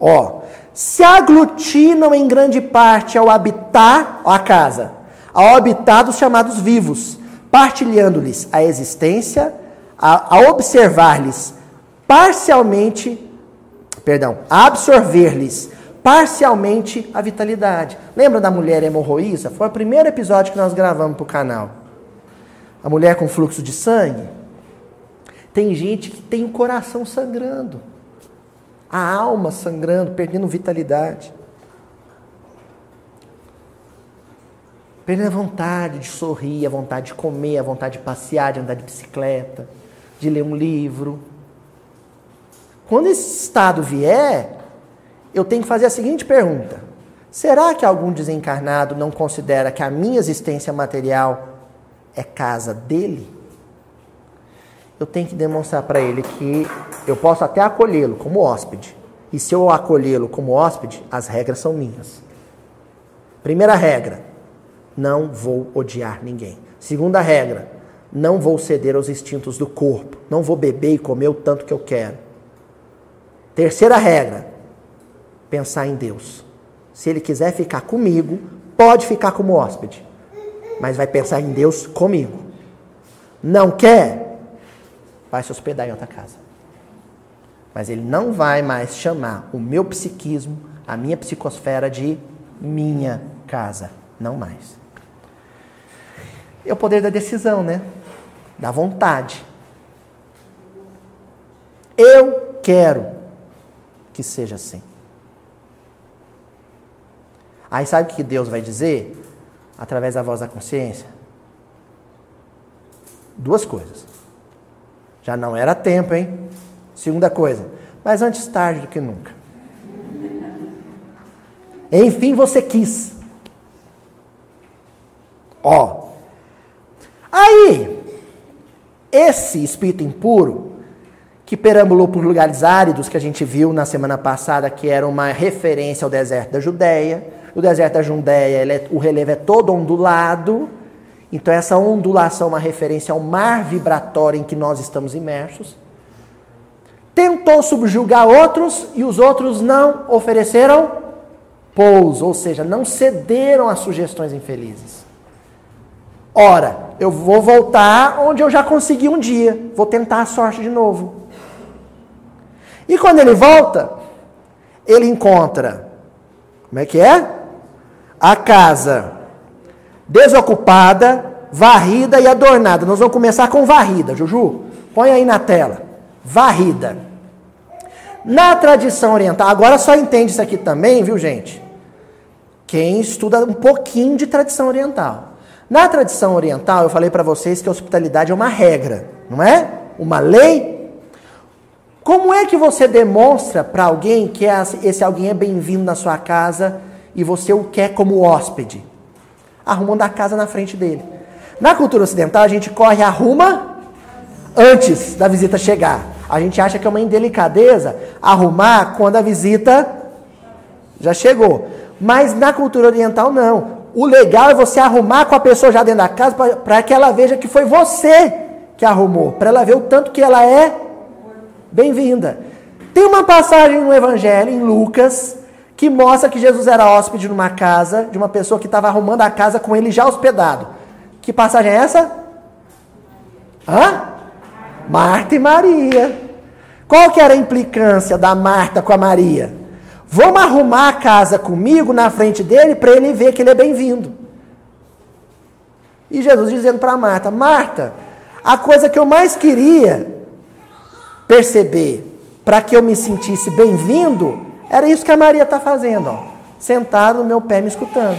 Ó, se aglutinam em grande parte ao habitar a casa, ao habitar dos chamados vivos, partilhando-lhes a existência, a, a observar-lhes parcialmente, perdão, a absorver-lhes parcialmente a vitalidade. Lembra da mulher hemorroísa? Foi o primeiro episódio que nós gravamos para o canal. A mulher com fluxo de sangue. Tem gente que tem o coração sangrando, a alma sangrando, perdendo vitalidade. Perdendo a vontade de sorrir, a vontade de comer, a vontade de passear, de andar de bicicleta, de ler um livro. Quando esse estado vier, eu tenho que fazer a seguinte pergunta: será que algum desencarnado não considera que a minha existência material é casa dele? Eu tenho que demonstrar para ele que eu posso até acolhê-lo como hóspede. E se eu acolhê-lo como hóspede, as regras são minhas. Primeira regra: não vou odiar ninguém. Segunda regra: não vou ceder aos instintos do corpo. Não vou beber e comer o tanto que eu quero. Terceira regra: pensar em Deus. Se ele quiser ficar comigo, pode ficar como hóspede, mas vai pensar em Deus comigo. Não quer? Vai se hospedar em outra casa. Mas ele não vai mais chamar o meu psiquismo, a minha psicosfera de minha casa. Não mais. É o poder da decisão, né? Da vontade. Eu quero que seja assim. Aí sabe o que Deus vai dizer? Através da voz da consciência? Duas coisas. Já não era tempo, hein? Segunda coisa. Mas antes tarde do que nunca. Enfim, você quis. Ó. Aí, esse espírito impuro, que perambulou por lugares áridos, que a gente viu na semana passada, que era uma referência ao deserto da Judéia, o deserto da Judéia, é, o relevo é todo ondulado. Então, essa ondulação é uma referência ao mar vibratório em que nós estamos imersos. Tentou subjugar outros e os outros não ofereceram pouso, ou seja, não cederam às sugestões infelizes. Ora, eu vou voltar onde eu já consegui um dia, vou tentar a sorte de novo. E quando ele volta, ele encontra, como é que é? a casa desocupada, varrida e adornada. Nós vamos começar com varrida, Juju. Põe aí na tela. Varrida. Na tradição oriental, agora só entende isso aqui também, viu, gente? Quem estuda um pouquinho de tradição oriental. Na tradição oriental, eu falei para vocês que a hospitalidade é uma regra, não é? Uma lei. Como é que você demonstra para alguém que esse alguém é bem-vindo na sua casa e você o quer como hóspede, arrumando a casa na frente dele. Na cultura ocidental, a gente corre arruma antes da visita chegar. A gente acha que é uma indelicadeza arrumar quando a visita já chegou. Mas na cultura oriental, não. O legal é você arrumar com a pessoa já dentro da casa para que ela veja que foi você que arrumou, para ela ver o tanto que ela é bem-vinda. Tem uma passagem no Evangelho, em Lucas, que mostra que Jesus era hóspede numa casa de uma pessoa que estava arrumando a casa com ele já hospedado. Que passagem é essa? Hã? Marta e Maria. Qual que era a implicância da Marta com a Maria? Vamos arrumar a casa comigo na frente dele para ele ver que ele é bem-vindo. E Jesus dizendo para Marta: Marta, a coisa que eu mais queria perceber para que eu me sentisse bem-vindo era isso que a Maria está fazendo, ó, sentada no meu pé me escutando.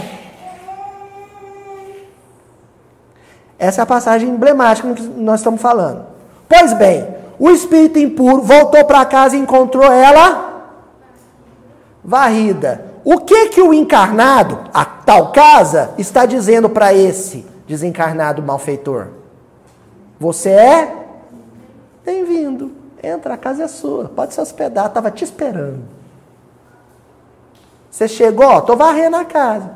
Essa é a passagem emblemática que nós estamos falando. Pois bem, o espírito impuro voltou para casa e encontrou ela varrida. O que que o encarnado, a tal casa, está dizendo para esse desencarnado malfeitor? Você é bem-vindo. Entra, a casa é sua. Pode se hospedar, estava te esperando. Você chegou, estou varrendo a casa.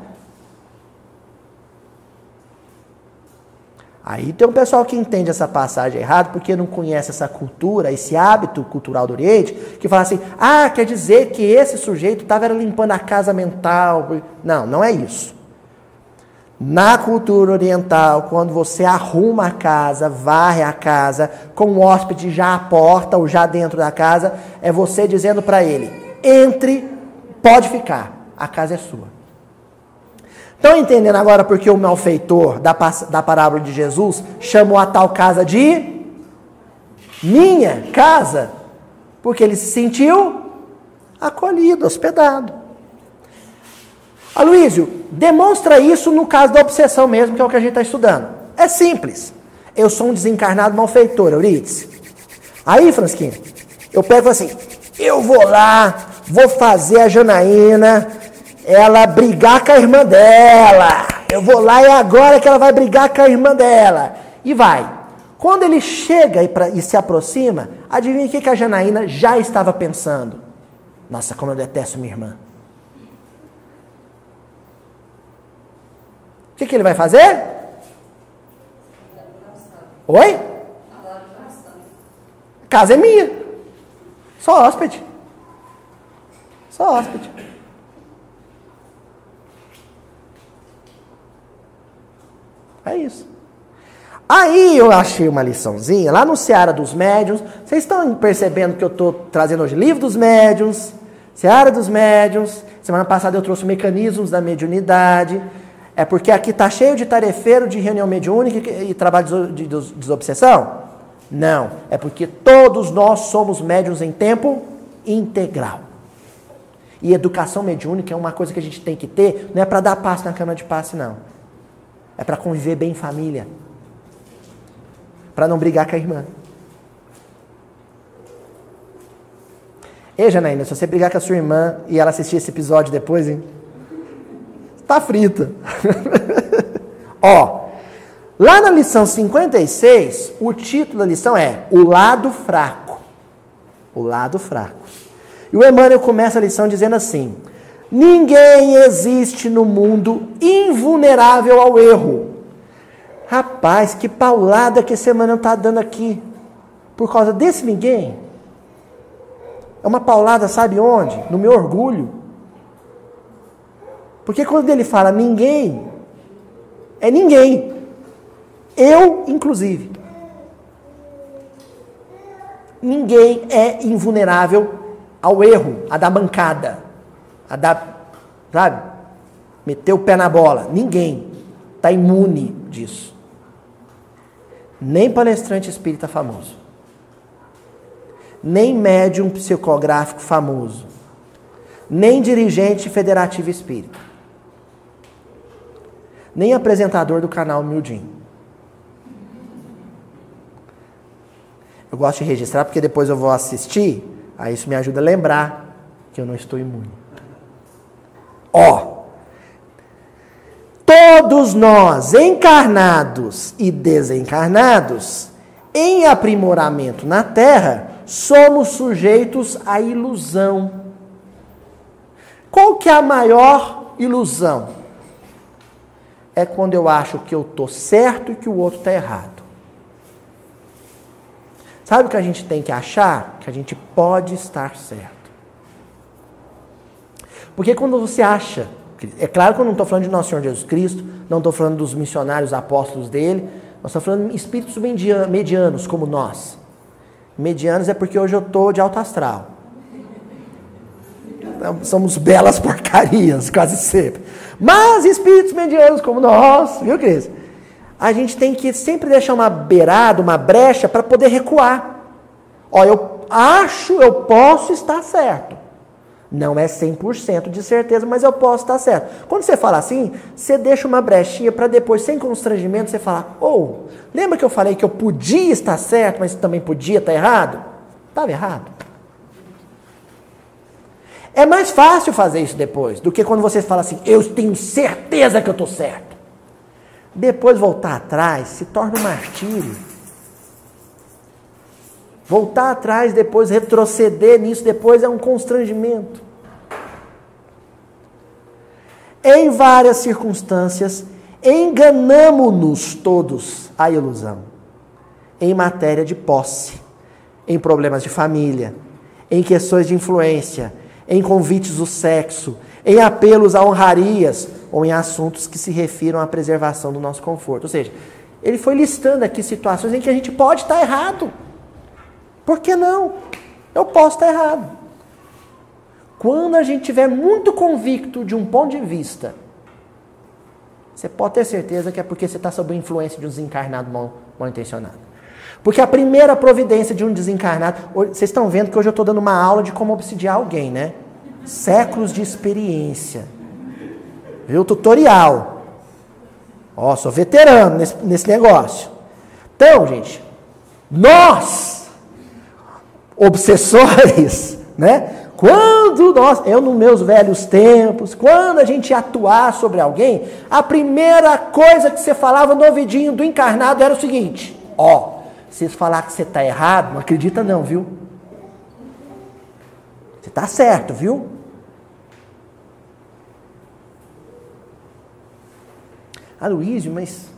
Aí tem um pessoal que entende essa passagem errado porque não conhece essa cultura, esse hábito cultural do Oriente, que fala assim: ah, quer dizer que esse sujeito estava limpando a casa mental. Não, não é isso. Na cultura oriental, quando você arruma a casa, varre a casa, com o hóspede já à porta ou já dentro da casa, é você dizendo para ele: entre, pode ficar, a casa é sua. Estão entendendo agora porque o malfeitor da, da parábola de Jesus chamou a tal casa de minha casa? Porque ele se sentiu acolhido, hospedado. Aloísio, demonstra isso no caso da obsessão mesmo, que é o que a gente está estudando. É simples. Eu sou um desencarnado malfeitor, Euridice. Aí, Fransquinha, eu pego assim, eu vou lá, vou fazer a Janaína ela brigar com a irmã dela. Eu vou lá e é agora que ela vai brigar com a irmã dela. E vai. Quando ele chega e, pra, e se aproxima, adivinha o que, que a Janaína já estava pensando? Nossa, como eu detesto minha irmã. O que, que ele vai fazer? Oi? Casa é minha. Só hóspede. Só hóspede. É isso. Aí eu achei uma liçãozinha lá no Seara dos Médiuns. Vocês estão percebendo que eu estou trazendo hoje livro dos médiuns, Seara dos Médiuns. Semana passada eu trouxe mecanismos da mediunidade. É porque aqui está cheio de tarefeiro de reunião mediúnica e trabalho de desobsessão? Não. É porque todos nós somos médiuns em tempo integral. E educação mediúnica é uma coisa que a gente tem que ter, não é para dar passo na cama de passe, não. É para conviver bem em família. Para não brigar com a irmã. Ei, Janaína, se você brigar com a sua irmã e ela assistir esse episódio depois, hein? Tá frita. Ó, lá na lição 56, o título da lição é O Lado Fraco. O Lado Fraco. E o Emmanuel começa a lição dizendo assim: Ninguém existe no mundo invulnerável ao erro. Rapaz, que paulada que esse Emmanuel está dando aqui. Por causa desse ninguém. É uma paulada, sabe onde? No meu orgulho. Porque quando ele fala ninguém, é ninguém. Eu, inclusive. Ninguém é invulnerável ao erro, a da bancada a dar, sabe? Meter o pé na bola. Ninguém está imune disso. Nem palestrante espírita famoso. Nem médium psicográfico famoso. Nem dirigente federativo espírita. Nem apresentador do canal Mildinho. Eu gosto de registrar porque depois eu vou assistir, aí isso me ajuda a lembrar que eu não estou imune. Ó, todos nós, encarnados e desencarnados, em aprimoramento na Terra, somos sujeitos à ilusão. Qual que é a maior ilusão? É quando eu acho que eu estou certo e que o outro está errado. Sabe o que a gente tem que achar? Que a gente pode estar certo. Porque quando você acha, é claro que eu não estou falando de Nosso Senhor Jesus Cristo, não estou falando dos missionários apóstolos dele, nós estamos falando de espíritos medianos como nós. Medianos é porque hoje eu estou de alto astral. Somos belas porcarias, quase sempre. Mas espíritos medianos como nós, viu, Cris? A gente tem que sempre deixar uma beirada, uma brecha para poder recuar. Ó, eu acho, eu posso estar certo. Não é 100% de certeza, mas eu posso estar certo. Quando você fala assim, você deixa uma brechinha para depois, sem constrangimento, você falar: ou, oh, lembra que eu falei que eu podia estar certo, mas também podia estar errado? Estava errado. É mais fácil fazer isso depois do que quando você fala assim: eu tenho certeza que eu estou certo. Depois voltar atrás se torna um martírio. Voltar atrás, depois retroceder nisso, depois é um constrangimento. Em várias circunstâncias, enganamos-nos todos à ilusão. Em matéria de posse, em problemas de família, em questões de influência, em convites do sexo, em apelos a honrarias ou em assuntos que se refiram à preservação do nosso conforto. Ou seja, ele foi listando aqui situações em que a gente pode estar errado. Por que não? Eu posso estar errado. Quando a gente tiver muito convicto de um ponto de vista, você pode ter certeza que é porque você está sob a influência de um desencarnado mal, mal intencionado. Porque a primeira providência de um desencarnado. Vocês estão vendo que hoje eu estou dando uma aula de como obsidiar alguém, né? Séculos de experiência. Viu? Tutorial. Ó, sou veterano nesse, nesse negócio. Então, gente, nós obsessores, né? Quando nós, eu nos meus velhos tempos, quando a gente atuar sobre alguém, a primeira coisa que você falava no ouvidinho do encarnado era o seguinte: ó, se falar que você está errado, não acredita não, viu? Você está certo, viu? Aloysio, mas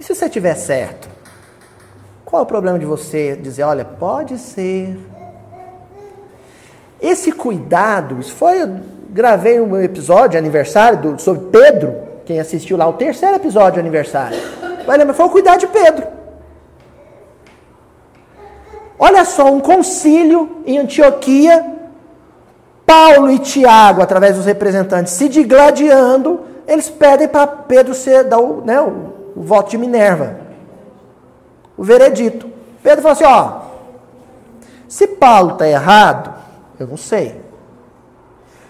e se você estiver certo? Qual é o problema de você dizer, olha, pode ser. Esse cuidado, isso foi, eu gravei um episódio aniversário do, sobre Pedro, quem assistiu lá, o terceiro episódio aniversário. Vai lembrar, foi o cuidar de Pedro. Olha só, um concílio em Antioquia, Paulo e Tiago, através dos representantes, se digladiando, eles pedem para Pedro ser, dar o, né, o, o voto de Minerva o veredito. Pedro falou assim: ó, se Paulo está errado, eu não sei.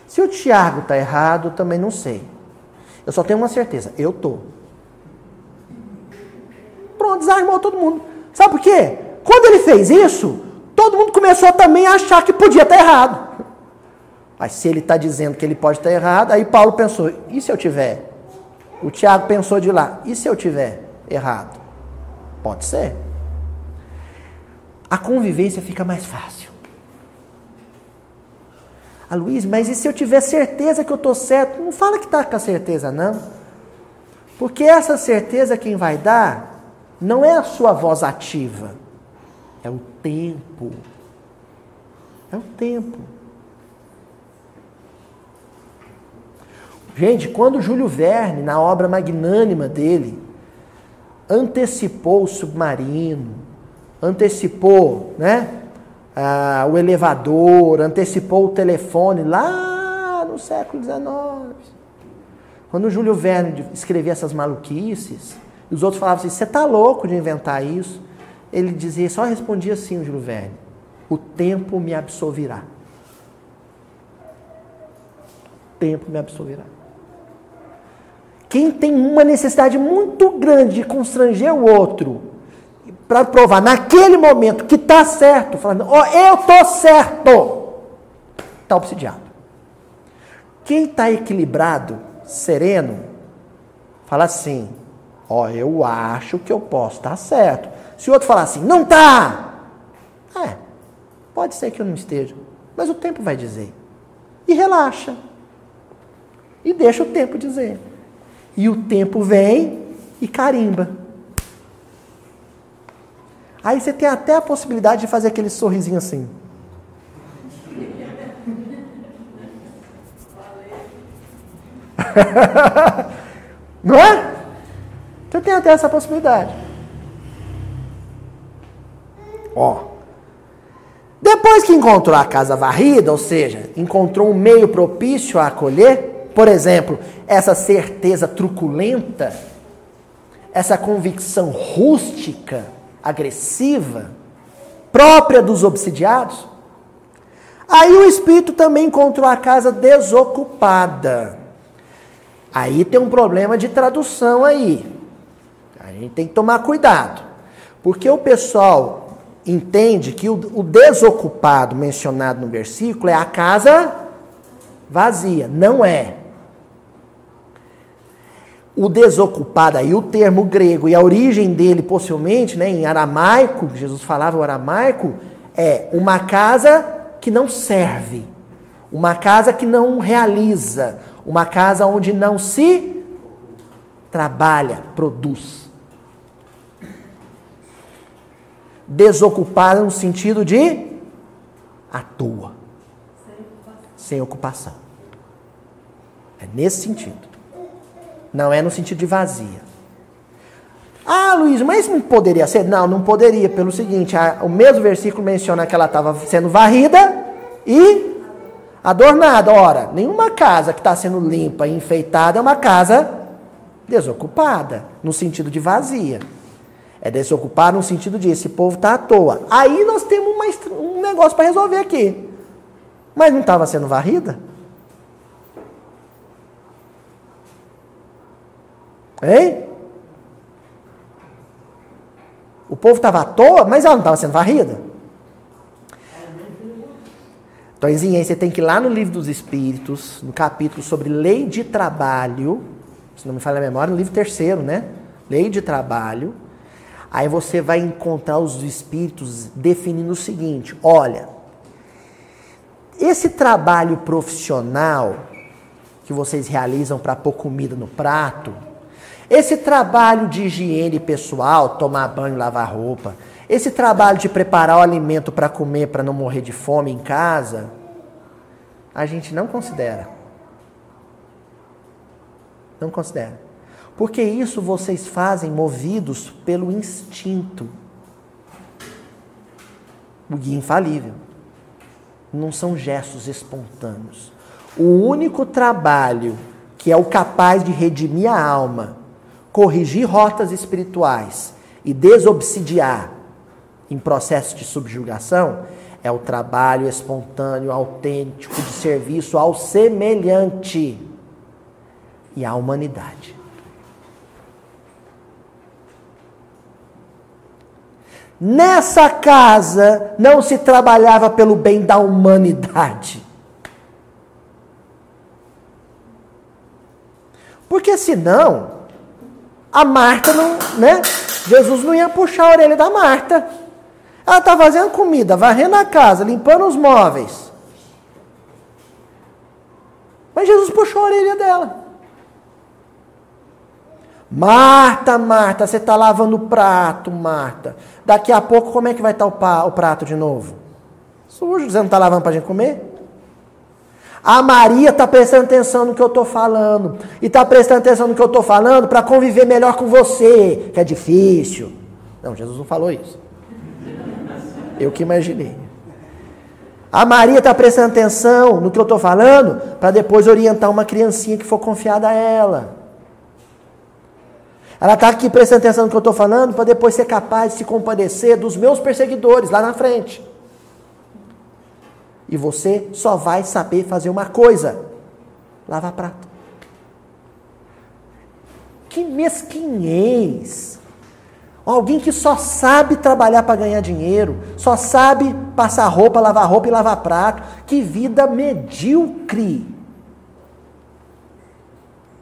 Se o Tiago está errado, eu também não sei. Eu só tenho uma certeza: eu tô. Pronto, desarmou todo mundo. Sabe por quê? Quando ele fez isso, todo mundo começou também a achar que podia estar errado. Mas se ele está dizendo que ele pode estar tá errado, aí Paulo pensou: e se eu tiver? O Tiago pensou de lá: e se eu tiver errado? Pode ser. A convivência fica mais fácil. A ah, Luiz, mas e se eu tiver certeza que eu estou certo? Não fala que está com a certeza, não. Porque essa certeza quem vai dar não é a sua voz ativa, é o tempo. É o tempo. Gente, quando Júlio Verne, na obra magnânima dele, antecipou o submarino, antecipou né, ah, o elevador, antecipou o telefone lá no século XIX. Quando Júlio Verne escrevia essas maluquices, e os outros falavam assim: você está louco de inventar isso? Ele dizia, só respondia assim, o Júlio Verne: o tempo me absolverá. O tempo me absolverá. Quem tem uma necessidade muito grande de constranger o outro, para provar naquele momento que está certo, falando, ó, oh, eu estou certo, está obsidiado. Quem está equilibrado, sereno, fala assim, ó, oh, eu acho que eu posso estar tá certo. Se o outro falar assim, não está, é, pode ser que eu não esteja, mas o tempo vai dizer. E relaxa. E deixa o tempo dizer. E o tempo vem e carimba. Aí você tem até a possibilidade de fazer aquele sorrisinho assim. Não é? Você tem até essa possibilidade. Ó. Depois que encontrou a casa varrida, ou seja, encontrou um meio propício a acolher, por exemplo, essa certeza truculenta, essa convicção rústica, agressiva, própria dos obsidiados, aí o espírito também encontrou a casa desocupada. Aí tem um problema de tradução aí. A gente tem que tomar cuidado. Porque o pessoal entende que o, o desocupado mencionado no versículo é a casa vazia. Não é. O desocupado aí, o termo grego e a origem dele, possivelmente, né, em aramaico, Jesus falava o aramaico, é uma casa que não serve, uma casa que não realiza, uma casa onde não se trabalha, produz. Desocupada no sentido de à toa. Sem ocupação. É nesse sentido. Não é no sentido de vazia. Ah, Luiz, mas não poderia ser? Não, não poderia, pelo seguinte: a, o mesmo versículo menciona que ela estava sendo varrida e adornada. Ora, nenhuma casa que está sendo limpa e enfeitada é uma casa desocupada, no sentido de vazia. É desocupar no sentido de esse povo está à toa. Aí nós temos uma, um negócio para resolver aqui. Mas não estava sendo varrida? Hein? O povo estava à toa, mas ela não estava sendo varrida. Então, você tem que ir lá no livro dos Espíritos, no capítulo sobre lei de trabalho, se não me falha a memória, no livro terceiro, né? Lei de trabalho. Aí você vai encontrar os espíritos definindo o seguinte: olha, esse trabalho profissional que vocês realizam para pôr comida no prato, esse trabalho de higiene pessoal, tomar banho, lavar roupa, esse trabalho de preparar o alimento para comer, para não morrer de fome em casa, a gente não considera. Não considera. Porque isso vocês fazem movidos pelo instinto. O guia infalível. Não são gestos espontâneos. O único trabalho que é o capaz de redimir a alma, corrigir rotas espirituais e desobsidiar em processo de subjugação é o trabalho espontâneo, autêntico de serviço ao semelhante e à humanidade. Nessa casa não se trabalhava pelo bem da humanidade. Porque senão, a Marta não, né? Jesus não ia puxar a orelha da Marta. Ela está fazendo comida, varrendo a casa, limpando os móveis. Mas Jesus puxou a orelha dela. Marta, Marta, você está lavando o prato, Marta. Daqui a pouco, como é que vai estar tá o prato de novo? Sujo, você não está lavando para a gente comer? A Maria está prestando atenção no que eu estou falando. E está prestando atenção no que eu estou falando para conviver melhor com você, que é difícil. Não, Jesus não falou isso. Eu que imaginei. A Maria está prestando atenção no que eu estou falando para depois orientar uma criancinha que for confiada a ela. Ela está aqui prestando atenção no que eu estou falando para depois ser capaz de se compadecer dos meus perseguidores lá na frente. E você só vai saber fazer uma coisa: lavar prato. Que mesquinhez! Alguém que só sabe trabalhar para ganhar dinheiro, só sabe passar roupa, lavar roupa e lavar prato. Que vida medíocre!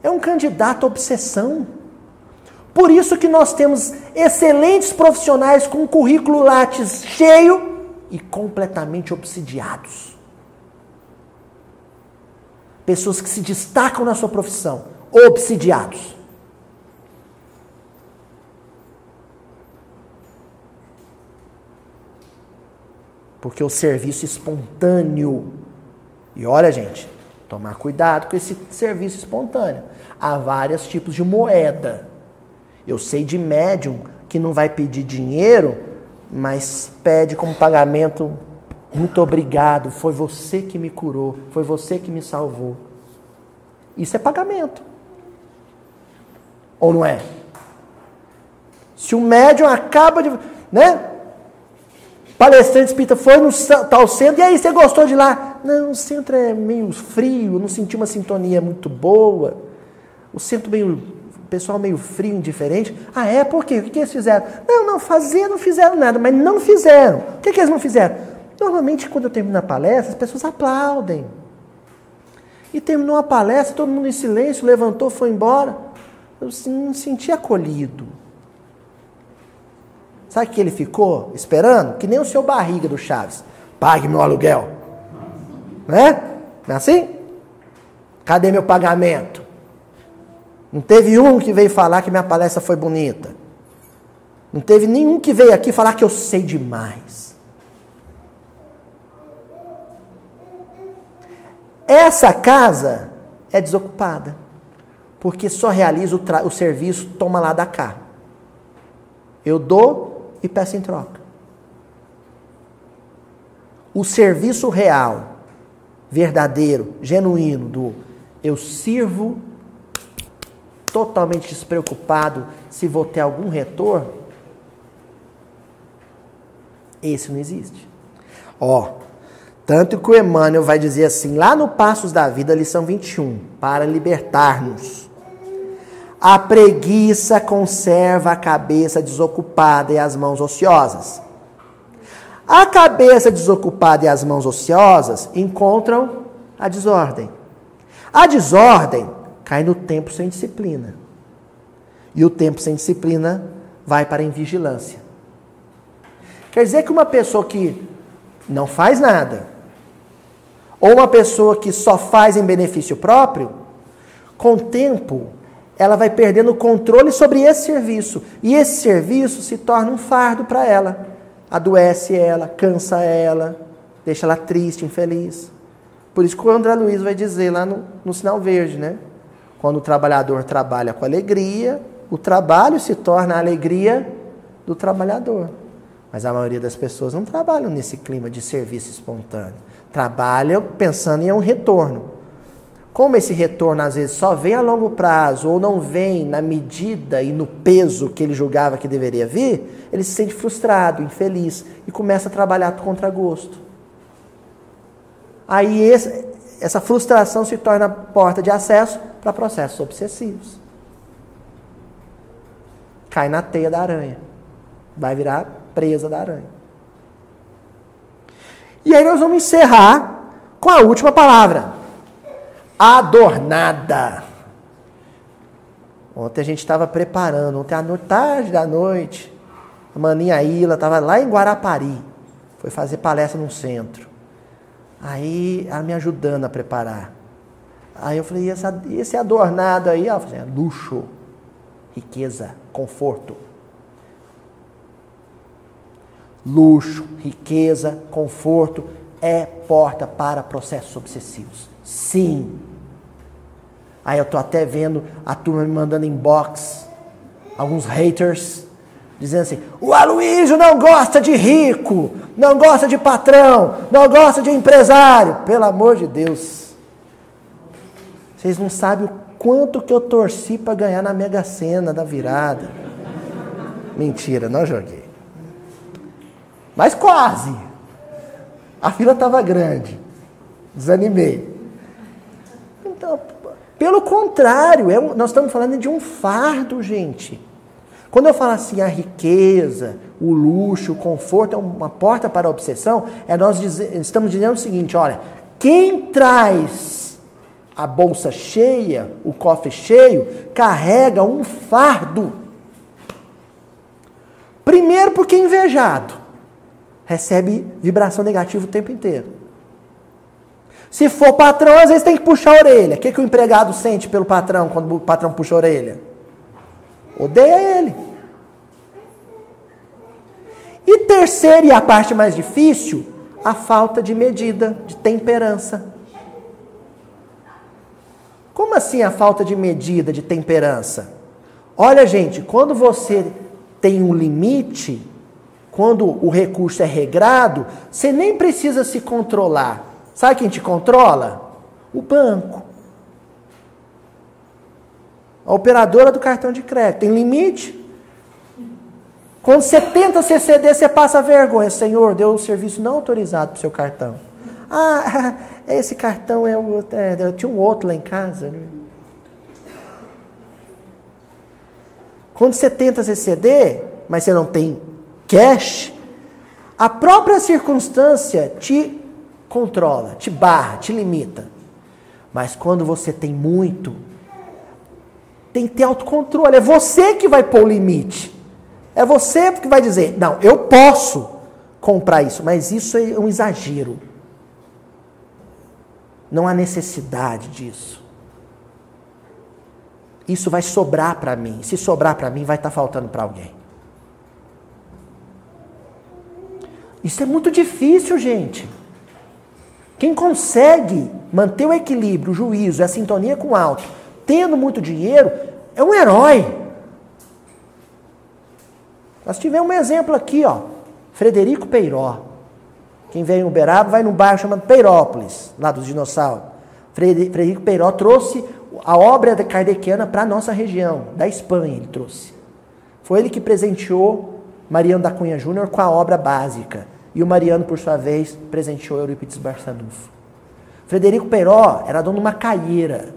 É um candidato à obsessão. Por isso que nós temos excelentes profissionais com currículo Lattes cheio e completamente obsidiados. Pessoas que se destacam na sua profissão, obsidiados. Porque o serviço espontâneo. E olha, gente, tomar cuidado com esse serviço espontâneo. Há vários tipos de moeda. Eu sei de médium que não vai pedir dinheiro, mas pede como pagamento Muito obrigado, foi você que me curou, foi você que me salvou. Isso é pagamento. Ou não é? Se o médium acaba de. Né? Palestrante espírita foi no tal centro, e aí, você gostou de lá? Não, o centro é meio frio, não senti uma sintonia muito boa. O centro meio. Pessoal meio frio, indiferente. Ah, é? Por quê? O que, que eles fizeram? Não, não, fazer não fizeram nada, mas não fizeram. O que, que eles não fizeram? Normalmente, quando eu termino a palestra, as pessoas aplaudem. E terminou a palestra, todo mundo em silêncio, levantou, foi embora. Eu me senti acolhido. Sabe que ele ficou esperando? Que nem o seu barriga do Chaves. Pague meu aluguel. Né? Não é assim? Cadê meu pagamento? Não teve um que veio falar que minha palestra foi bonita. Não teve nenhum que veio aqui falar que eu sei demais. Essa casa é desocupada. Porque só realiza o, o serviço, toma lá da cá. Eu dou e peço em troca. O serviço real, verdadeiro, genuíno do eu sirvo totalmente despreocupado se vou ter algum retorno, esse não existe. Ó, tanto que o Emmanuel vai dizer assim, lá no Passos da Vida, lição 21, para libertar-nos. A preguiça conserva a cabeça desocupada e as mãos ociosas. A cabeça desocupada e as mãos ociosas encontram a desordem. A desordem cai no tempo sem disciplina. E o tempo sem disciplina vai para a invigilância. Quer dizer que uma pessoa que não faz nada, ou uma pessoa que só faz em benefício próprio, com o tempo ela vai perdendo o controle sobre esse serviço. E esse serviço se torna um fardo para ela. Adoece ela, cansa ela, deixa ela triste, infeliz. Por isso que o André Luiz vai dizer lá no, no sinal verde, né? Quando o trabalhador trabalha com alegria, o trabalho se torna a alegria do trabalhador. Mas a maioria das pessoas não trabalham nesse clima de serviço espontâneo trabalha pensando em um retorno. Como esse retorno às vezes só vem a longo prazo ou não vem na medida e no peso que ele julgava que deveria vir, ele se sente frustrado, infeliz e começa a trabalhar contra gosto. Aí esse, essa frustração se torna porta de acesso para processos obsessivos. Cai na teia da aranha. Vai virar presa da aranha. E aí nós vamos encerrar com a última palavra: adornada. Ontem a gente estava preparando, ontem à noite, tarde da noite, a maninha Ila estava lá em Guarapari, foi fazer palestra no centro. Aí ela me ajudando a preparar. Aí eu falei, e, essa, esse adornado aí? Ela falou assim, é luxo, riqueza, conforto luxo, riqueza, conforto é porta para processos obsessivos. Sim. Aí eu tô até vendo a turma me mandando inbox, alguns haters, dizendo assim: o Aloysio não gosta de rico, não gosta de patrão, não gosta de empresário. Pelo amor de Deus. Vocês não sabem o quanto que eu torci para ganhar na Mega Sena da virada. Mentira, não joguei. Mas quase. A fila estava grande. Desanimei. Então, pelo contrário, é um, nós estamos falando de um fardo, gente. Quando eu falo assim, a riqueza, o luxo, o conforto é uma porta para a obsessão, é nós estamos dizendo o seguinte: olha, quem traz a bolsa cheia, o cofre cheio, carrega um fardo. Primeiro, porque é invejado recebe vibração negativa o tempo inteiro. Se for patrão, às vezes tem que puxar a orelha. O que, que o empregado sente pelo patrão quando o patrão puxa a orelha? Odeia ele. E terceiro, e a parte mais difícil, a falta de medida, de temperança. Como assim a falta de medida, de temperança? Olha, gente, quando você tem um limite, quando o recurso é regrado, você nem precisa se controlar. Sabe quem te controla? O banco. A operadora do cartão de crédito. Tem limite? Quando você tenta se exceder, você passa vergonha. Senhor, deu um serviço não autorizado para o seu cartão. Ah, esse cartão é o. É, eu tinha um outro lá em casa. Né? Quando você tenta se exceder, mas você não tem cash, a própria circunstância te controla, te barra, te limita. Mas quando você tem muito, tem que ter autocontrole. É você que vai pôr o limite. É você que vai dizer: não, eu posso comprar isso, mas isso é um exagero. Não há necessidade disso. Isso vai sobrar para mim. Se sobrar para mim, vai estar tá faltando para alguém. Isso é muito difícil, gente. Quem consegue manter o equilíbrio, o juízo, a sintonia com o alto, tendo muito dinheiro, é um herói. Nós tivemos um exemplo aqui, ó. Frederico Peiró. Quem vem em Uberaba vai num bairro chamado Peirópolis, lá dos dinossauros. Frederico Peiró trouxe a obra da kardeciana para a nossa região, da Espanha ele trouxe. Foi ele que presenteou Mariano da Cunha Júnior com a obra básica. E o Mariano, por sua vez, presenteou Eurípides Barçanufo. Frederico Peiró era dono de uma caieira,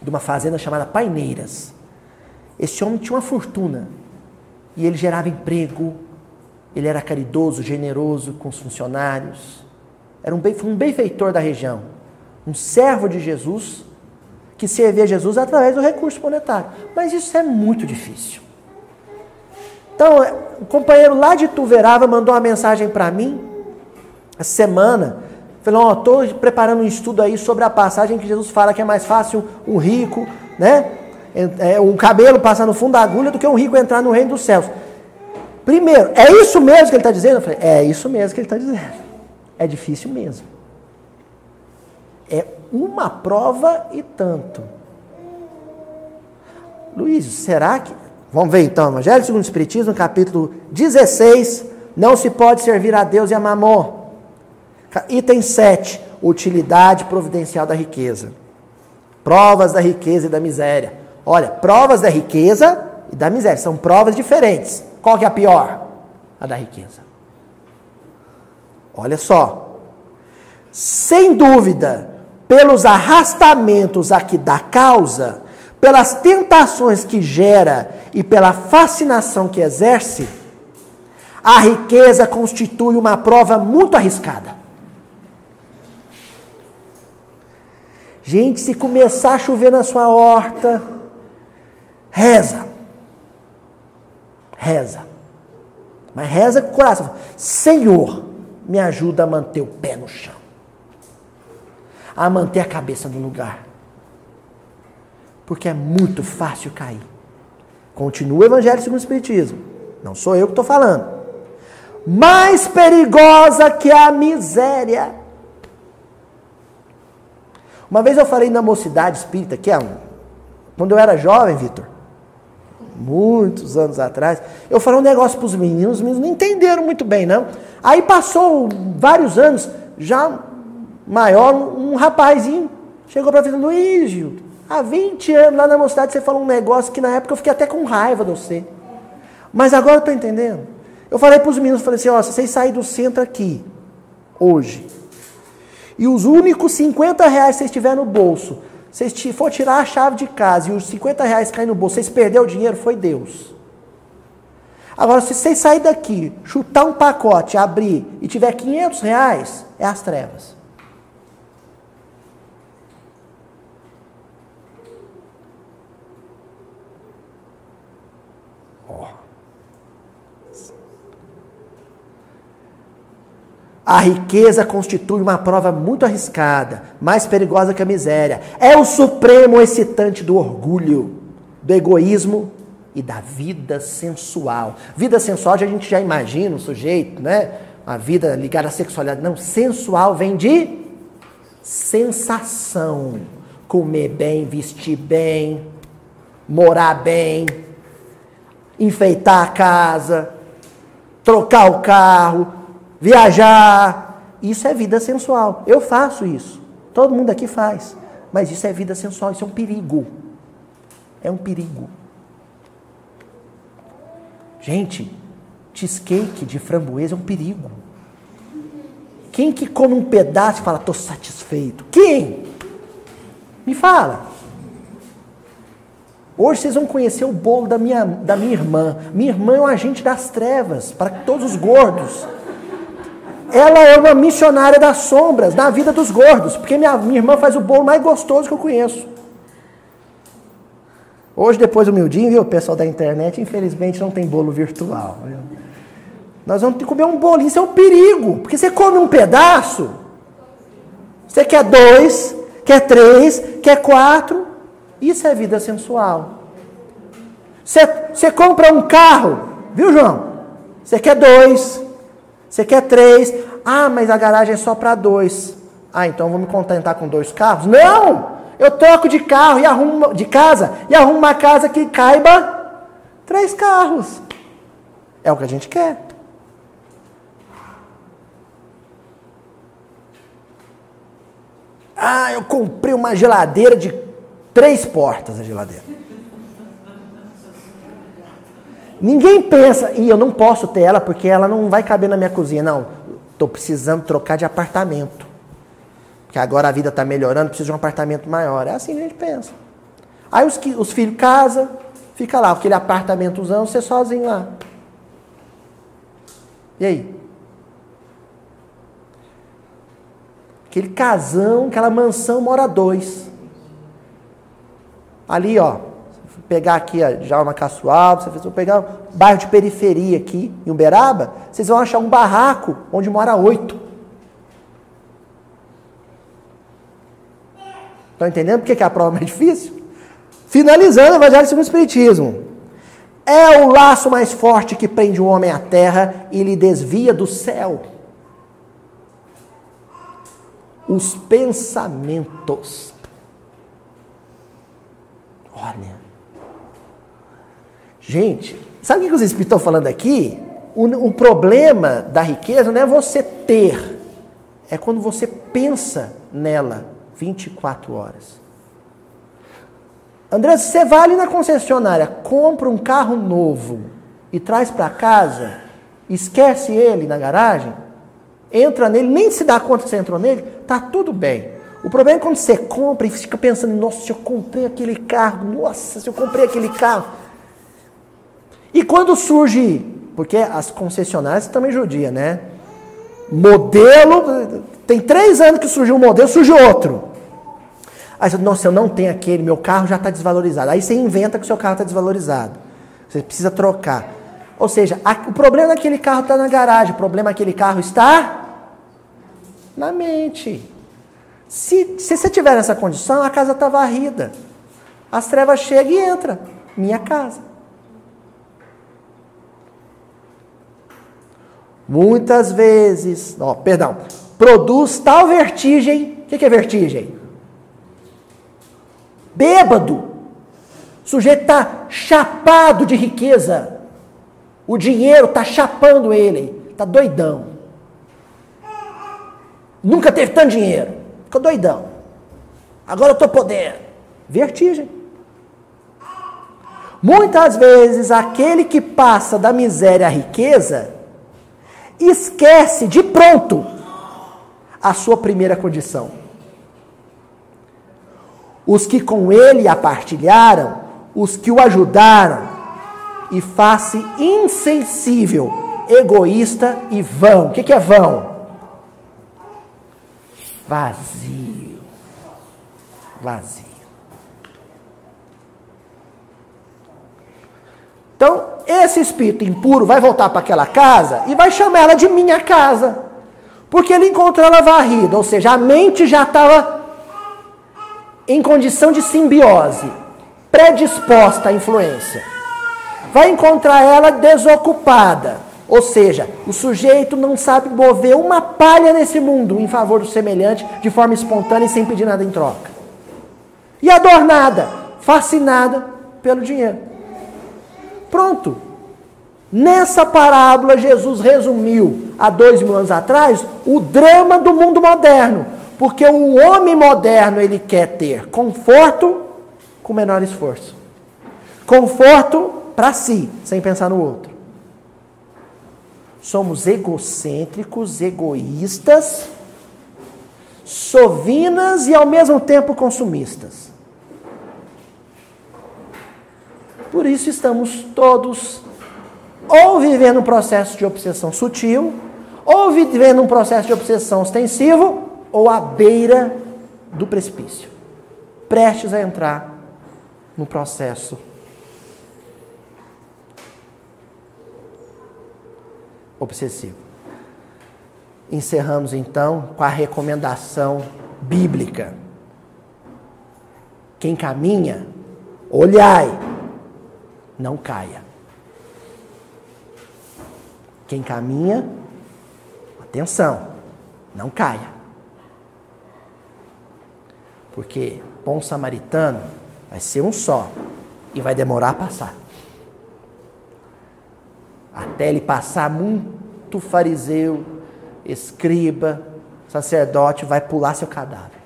de uma fazenda chamada Paineiras. Esse homem tinha uma fortuna e ele gerava emprego, ele era caridoso, generoso com os funcionários. Era um, um benfeitor da região. Um servo de Jesus que servia Jesus através do recurso monetário. Mas isso é muito difícil. Então, o companheiro lá de Tuverava mandou uma mensagem para mim, essa semana. Falou: oh, estou preparando um estudo aí sobre a passagem que Jesus fala que é mais fácil um rico, né? É, um cabelo passar no fundo da agulha do que um rico entrar no reino dos céus. Primeiro, é isso mesmo que ele está dizendo? Eu falei, é isso mesmo que ele está dizendo. É difícil mesmo. É uma prova e tanto. Luiz, será que. Vamos ver então, Evangelho segundo o Espiritismo, capítulo 16. Não se pode servir a Deus e a mamon. Item 7. Utilidade providencial da riqueza. Provas da riqueza e da miséria. Olha, provas da riqueza e da miséria. São provas diferentes. Qual que é a pior? A da riqueza. Olha só. Sem dúvida, pelos arrastamentos a que dá causa, pelas tentações que gera e pela fascinação que exerce, a riqueza constitui uma prova muito arriscada. Gente, se começar a chover na sua horta, reza reza. Mas reza com o coração. Senhor, me ajuda a manter o pé no chão. A manter a cabeça no lugar. Porque é muito fácil cair. Continua o Evangelho segundo o Espiritismo. Não sou eu que estou falando. Mais perigosa que a miséria. Uma vez eu falei na mocidade espírita, que é um. Quando eu era jovem, Vitor, muitos anos atrás, eu falei um negócio para os meninos, os meninos não entenderam muito bem, não. Aí passou vários anos, já maior, um, rapazinho chegou para mim, Luiz, Gil, há 20 anos lá na mocidade você falou um negócio que na época eu fiquei até com raiva de você. Mas agora eu estou entendendo. Eu falei para os meninos, falei assim, ó, se vocês saírem do centro aqui, hoje, e os únicos 50 reais que vocês tiverem no bolso, vocês for tirar a chave de casa e os 50 reais caem no bolso, vocês perderam o dinheiro, foi Deus. Agora, se vocês saírem daqui, chutar um pacote, abrir e tiver 500 reais, é as trevas. A riqueza constitui uma prova muito arriscada, mais perigosa que a miséria. É o supremo excitante do orgulho, do egoísmo e da vida sensual. Vida sensual a gente já imagina o sujeito, né? A vida ligada à sexualidade. Não, sensual vem de sensação. Comer bem, vestir bem, morar bem, enfeitar a casa, trocar o carro, viajar. Isso é vida sensual. Eu faço isso. Todo mundo aqui faz. Mas isso é vida sensual, isso é um perigo. É um perigo. Gente, cheesecake de framboesa é um perigo. Quem que come um pedaço e fala, estou satisfeito? Quem? Me fala. Hoje vocês vão conhecer o bolo da minha, da minha irmã. Minha irmã é um agente das trevas para todos os gordos. Ela é uma missionária das sombras na vida dos gordos, porque minha, minha irmã faz o bolo mais gostoso que eu conheço. Hoje, depois do humildinho, viu, o pessoal da internet, infelizmente não tem bolo virtual. Viu? Nós vamos ter que comer um bolinho, isso é um perigo, porque você come um pedaço, você quer dois, quer três, quer quatro, isso é vida sensual. Você, você compra um carro, viu, João? Você quer dois, você quer três. Ah, mas a garagem é só para dois. Ah, então vou me contentar com dois carros? Não! Eu troco de carro e arrumo de casa e arrumo uma casa que caiba três carros. É o que a gente quer. Ah, eu comprei uma geladeira de três portas a geladeira. Ninguém pensa, e eu não posso ter ela porque ela não vai caber na minha cozinha. Não, estou precisando trocar de apartamento. Porque agora a vida está melhorando, preciso de um apartamento maior. É assim que a gente pensa. Aí os, os filhos casam, fica lá, aquele apartamentozão, você sozinho lá. E aí? Aquele casão, aquela mansão, mora dois. Ali, ó, pegar aqui já uma Caçoal, vocês vão pegar um bairro de periferia aqui, em Uberaba, vocês vão achar um barraco onde mora oito. Estão entendendo por que a prova é difícil? Finalizando o Evangelho segundo o Espiritismo. É o laço mais forte que prende o homem à terra e lhe desvia do céu. Os pensamentos. Olha. Gente, sabe o que os Espíritos estão falando aqui? O, o problema da riqueza não é você ter, é quando você pensa nela 24 horas. André, você vai ali na concessionária, compra um carro novo e traz para casa, esquece ele na garagem, entra nele, nem se dá conta que você entrou nele, tá tudo bem. O problema é quando você compra e fica pensando, nossa, se eu comprei aquele carro, nossa, se eu comprei aquele carro. E quando surge, porque as concessionárias também judia, né? Modelo, tem três anos que surgiu um modelo, surge outro. Aí você, nossa, eu não tenho aquele, meu carro já está desvalorizado. Aí você inventa que o seu carro está desvalorizado. Você precisa trocar. Ou seja, a, o problema daquele carro está na garagem, o problema daquele carro está na mente. Se, se você tiver nessa condição, a casa está varrida. As trevas chegam e entram. Minha casa. Muitas vezes, ó, perdão, produz tal vertigem. O que, que é vertigem? Bêbado. O sujeito está chapado de riqueza. O dinheiro está chapando ele. Está doidão. Nunca teve tanto dinheiro. Ficou doidão. Agora eu estou podendo. Vertigem. Muitas vezes aquele que passa da miséria à riqueza esquece de pronto a sua primeira condição. Os que com ele a partilharam, os que o ajudaram, e faz-se insensível, egoísta e vão. O que é vão? Vazio. Vazio. Então, esse espírito impuro vai voltar para aquela casa e vai chamar ela de minha casa. Porque ele encontrou ela varrida, ou seja, a mente já estava em condição de simbiose, predisposta à influência. Vai encontrar ela desocupada, ou seja, o sujeito não sabe mover uma palha nesse mundo em favor do semelhante de forma espontânea e sem pedir nada em troca. E adornada, fascinada pelo dinheiro. Pronto. Nessa parábola, Jesus resumiu, há dois mil anos atrás, o drama do mundo moderno. Porque o homem moderno, ele quer ter conforto com menor esforço. Conforto para si, sem pensar no outro. Somos egocêntricos, egoístas, sovinas e ao mesmo tempo consumistas. Por isso estamos todos ou vivendo um processo de obsessão sutil, ou vivendo um processo de obsessão ostensivo, ou à beira do precipício, prestes a entrar no processo obsessivo. Encerramos então com a recomendação bíblica. Quem caminha, olhai, não caia. Quem caminha, atenção, não caia. Porque bom samaritano vai ser um só e vai demorar a passar. Até ele passar, muito fariseu, escriba, sacerdote vai pular seu cadáver.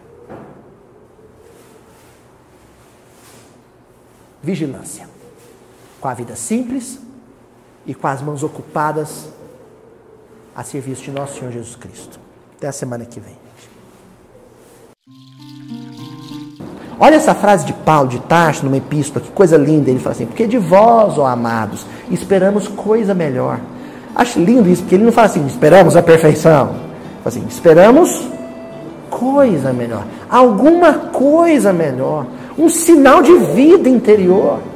Vigilância. Com a vida simples, e com as mãos ocupadas a serviço de nosso Senhor Jesus Cristo. Até a semana que vem. Olha essa frase de Paulo de Tarso numa epístola, que coisa linda. Ele fala assim: Porque de vós, ó amados, esperamos coisa melhor. Acho lindo isso, porque ele não fala assim: esperamos a perfeição. Ele fala assim: esperamos coisa melhor. Alguma coisa melhor. Um sinal de vida interior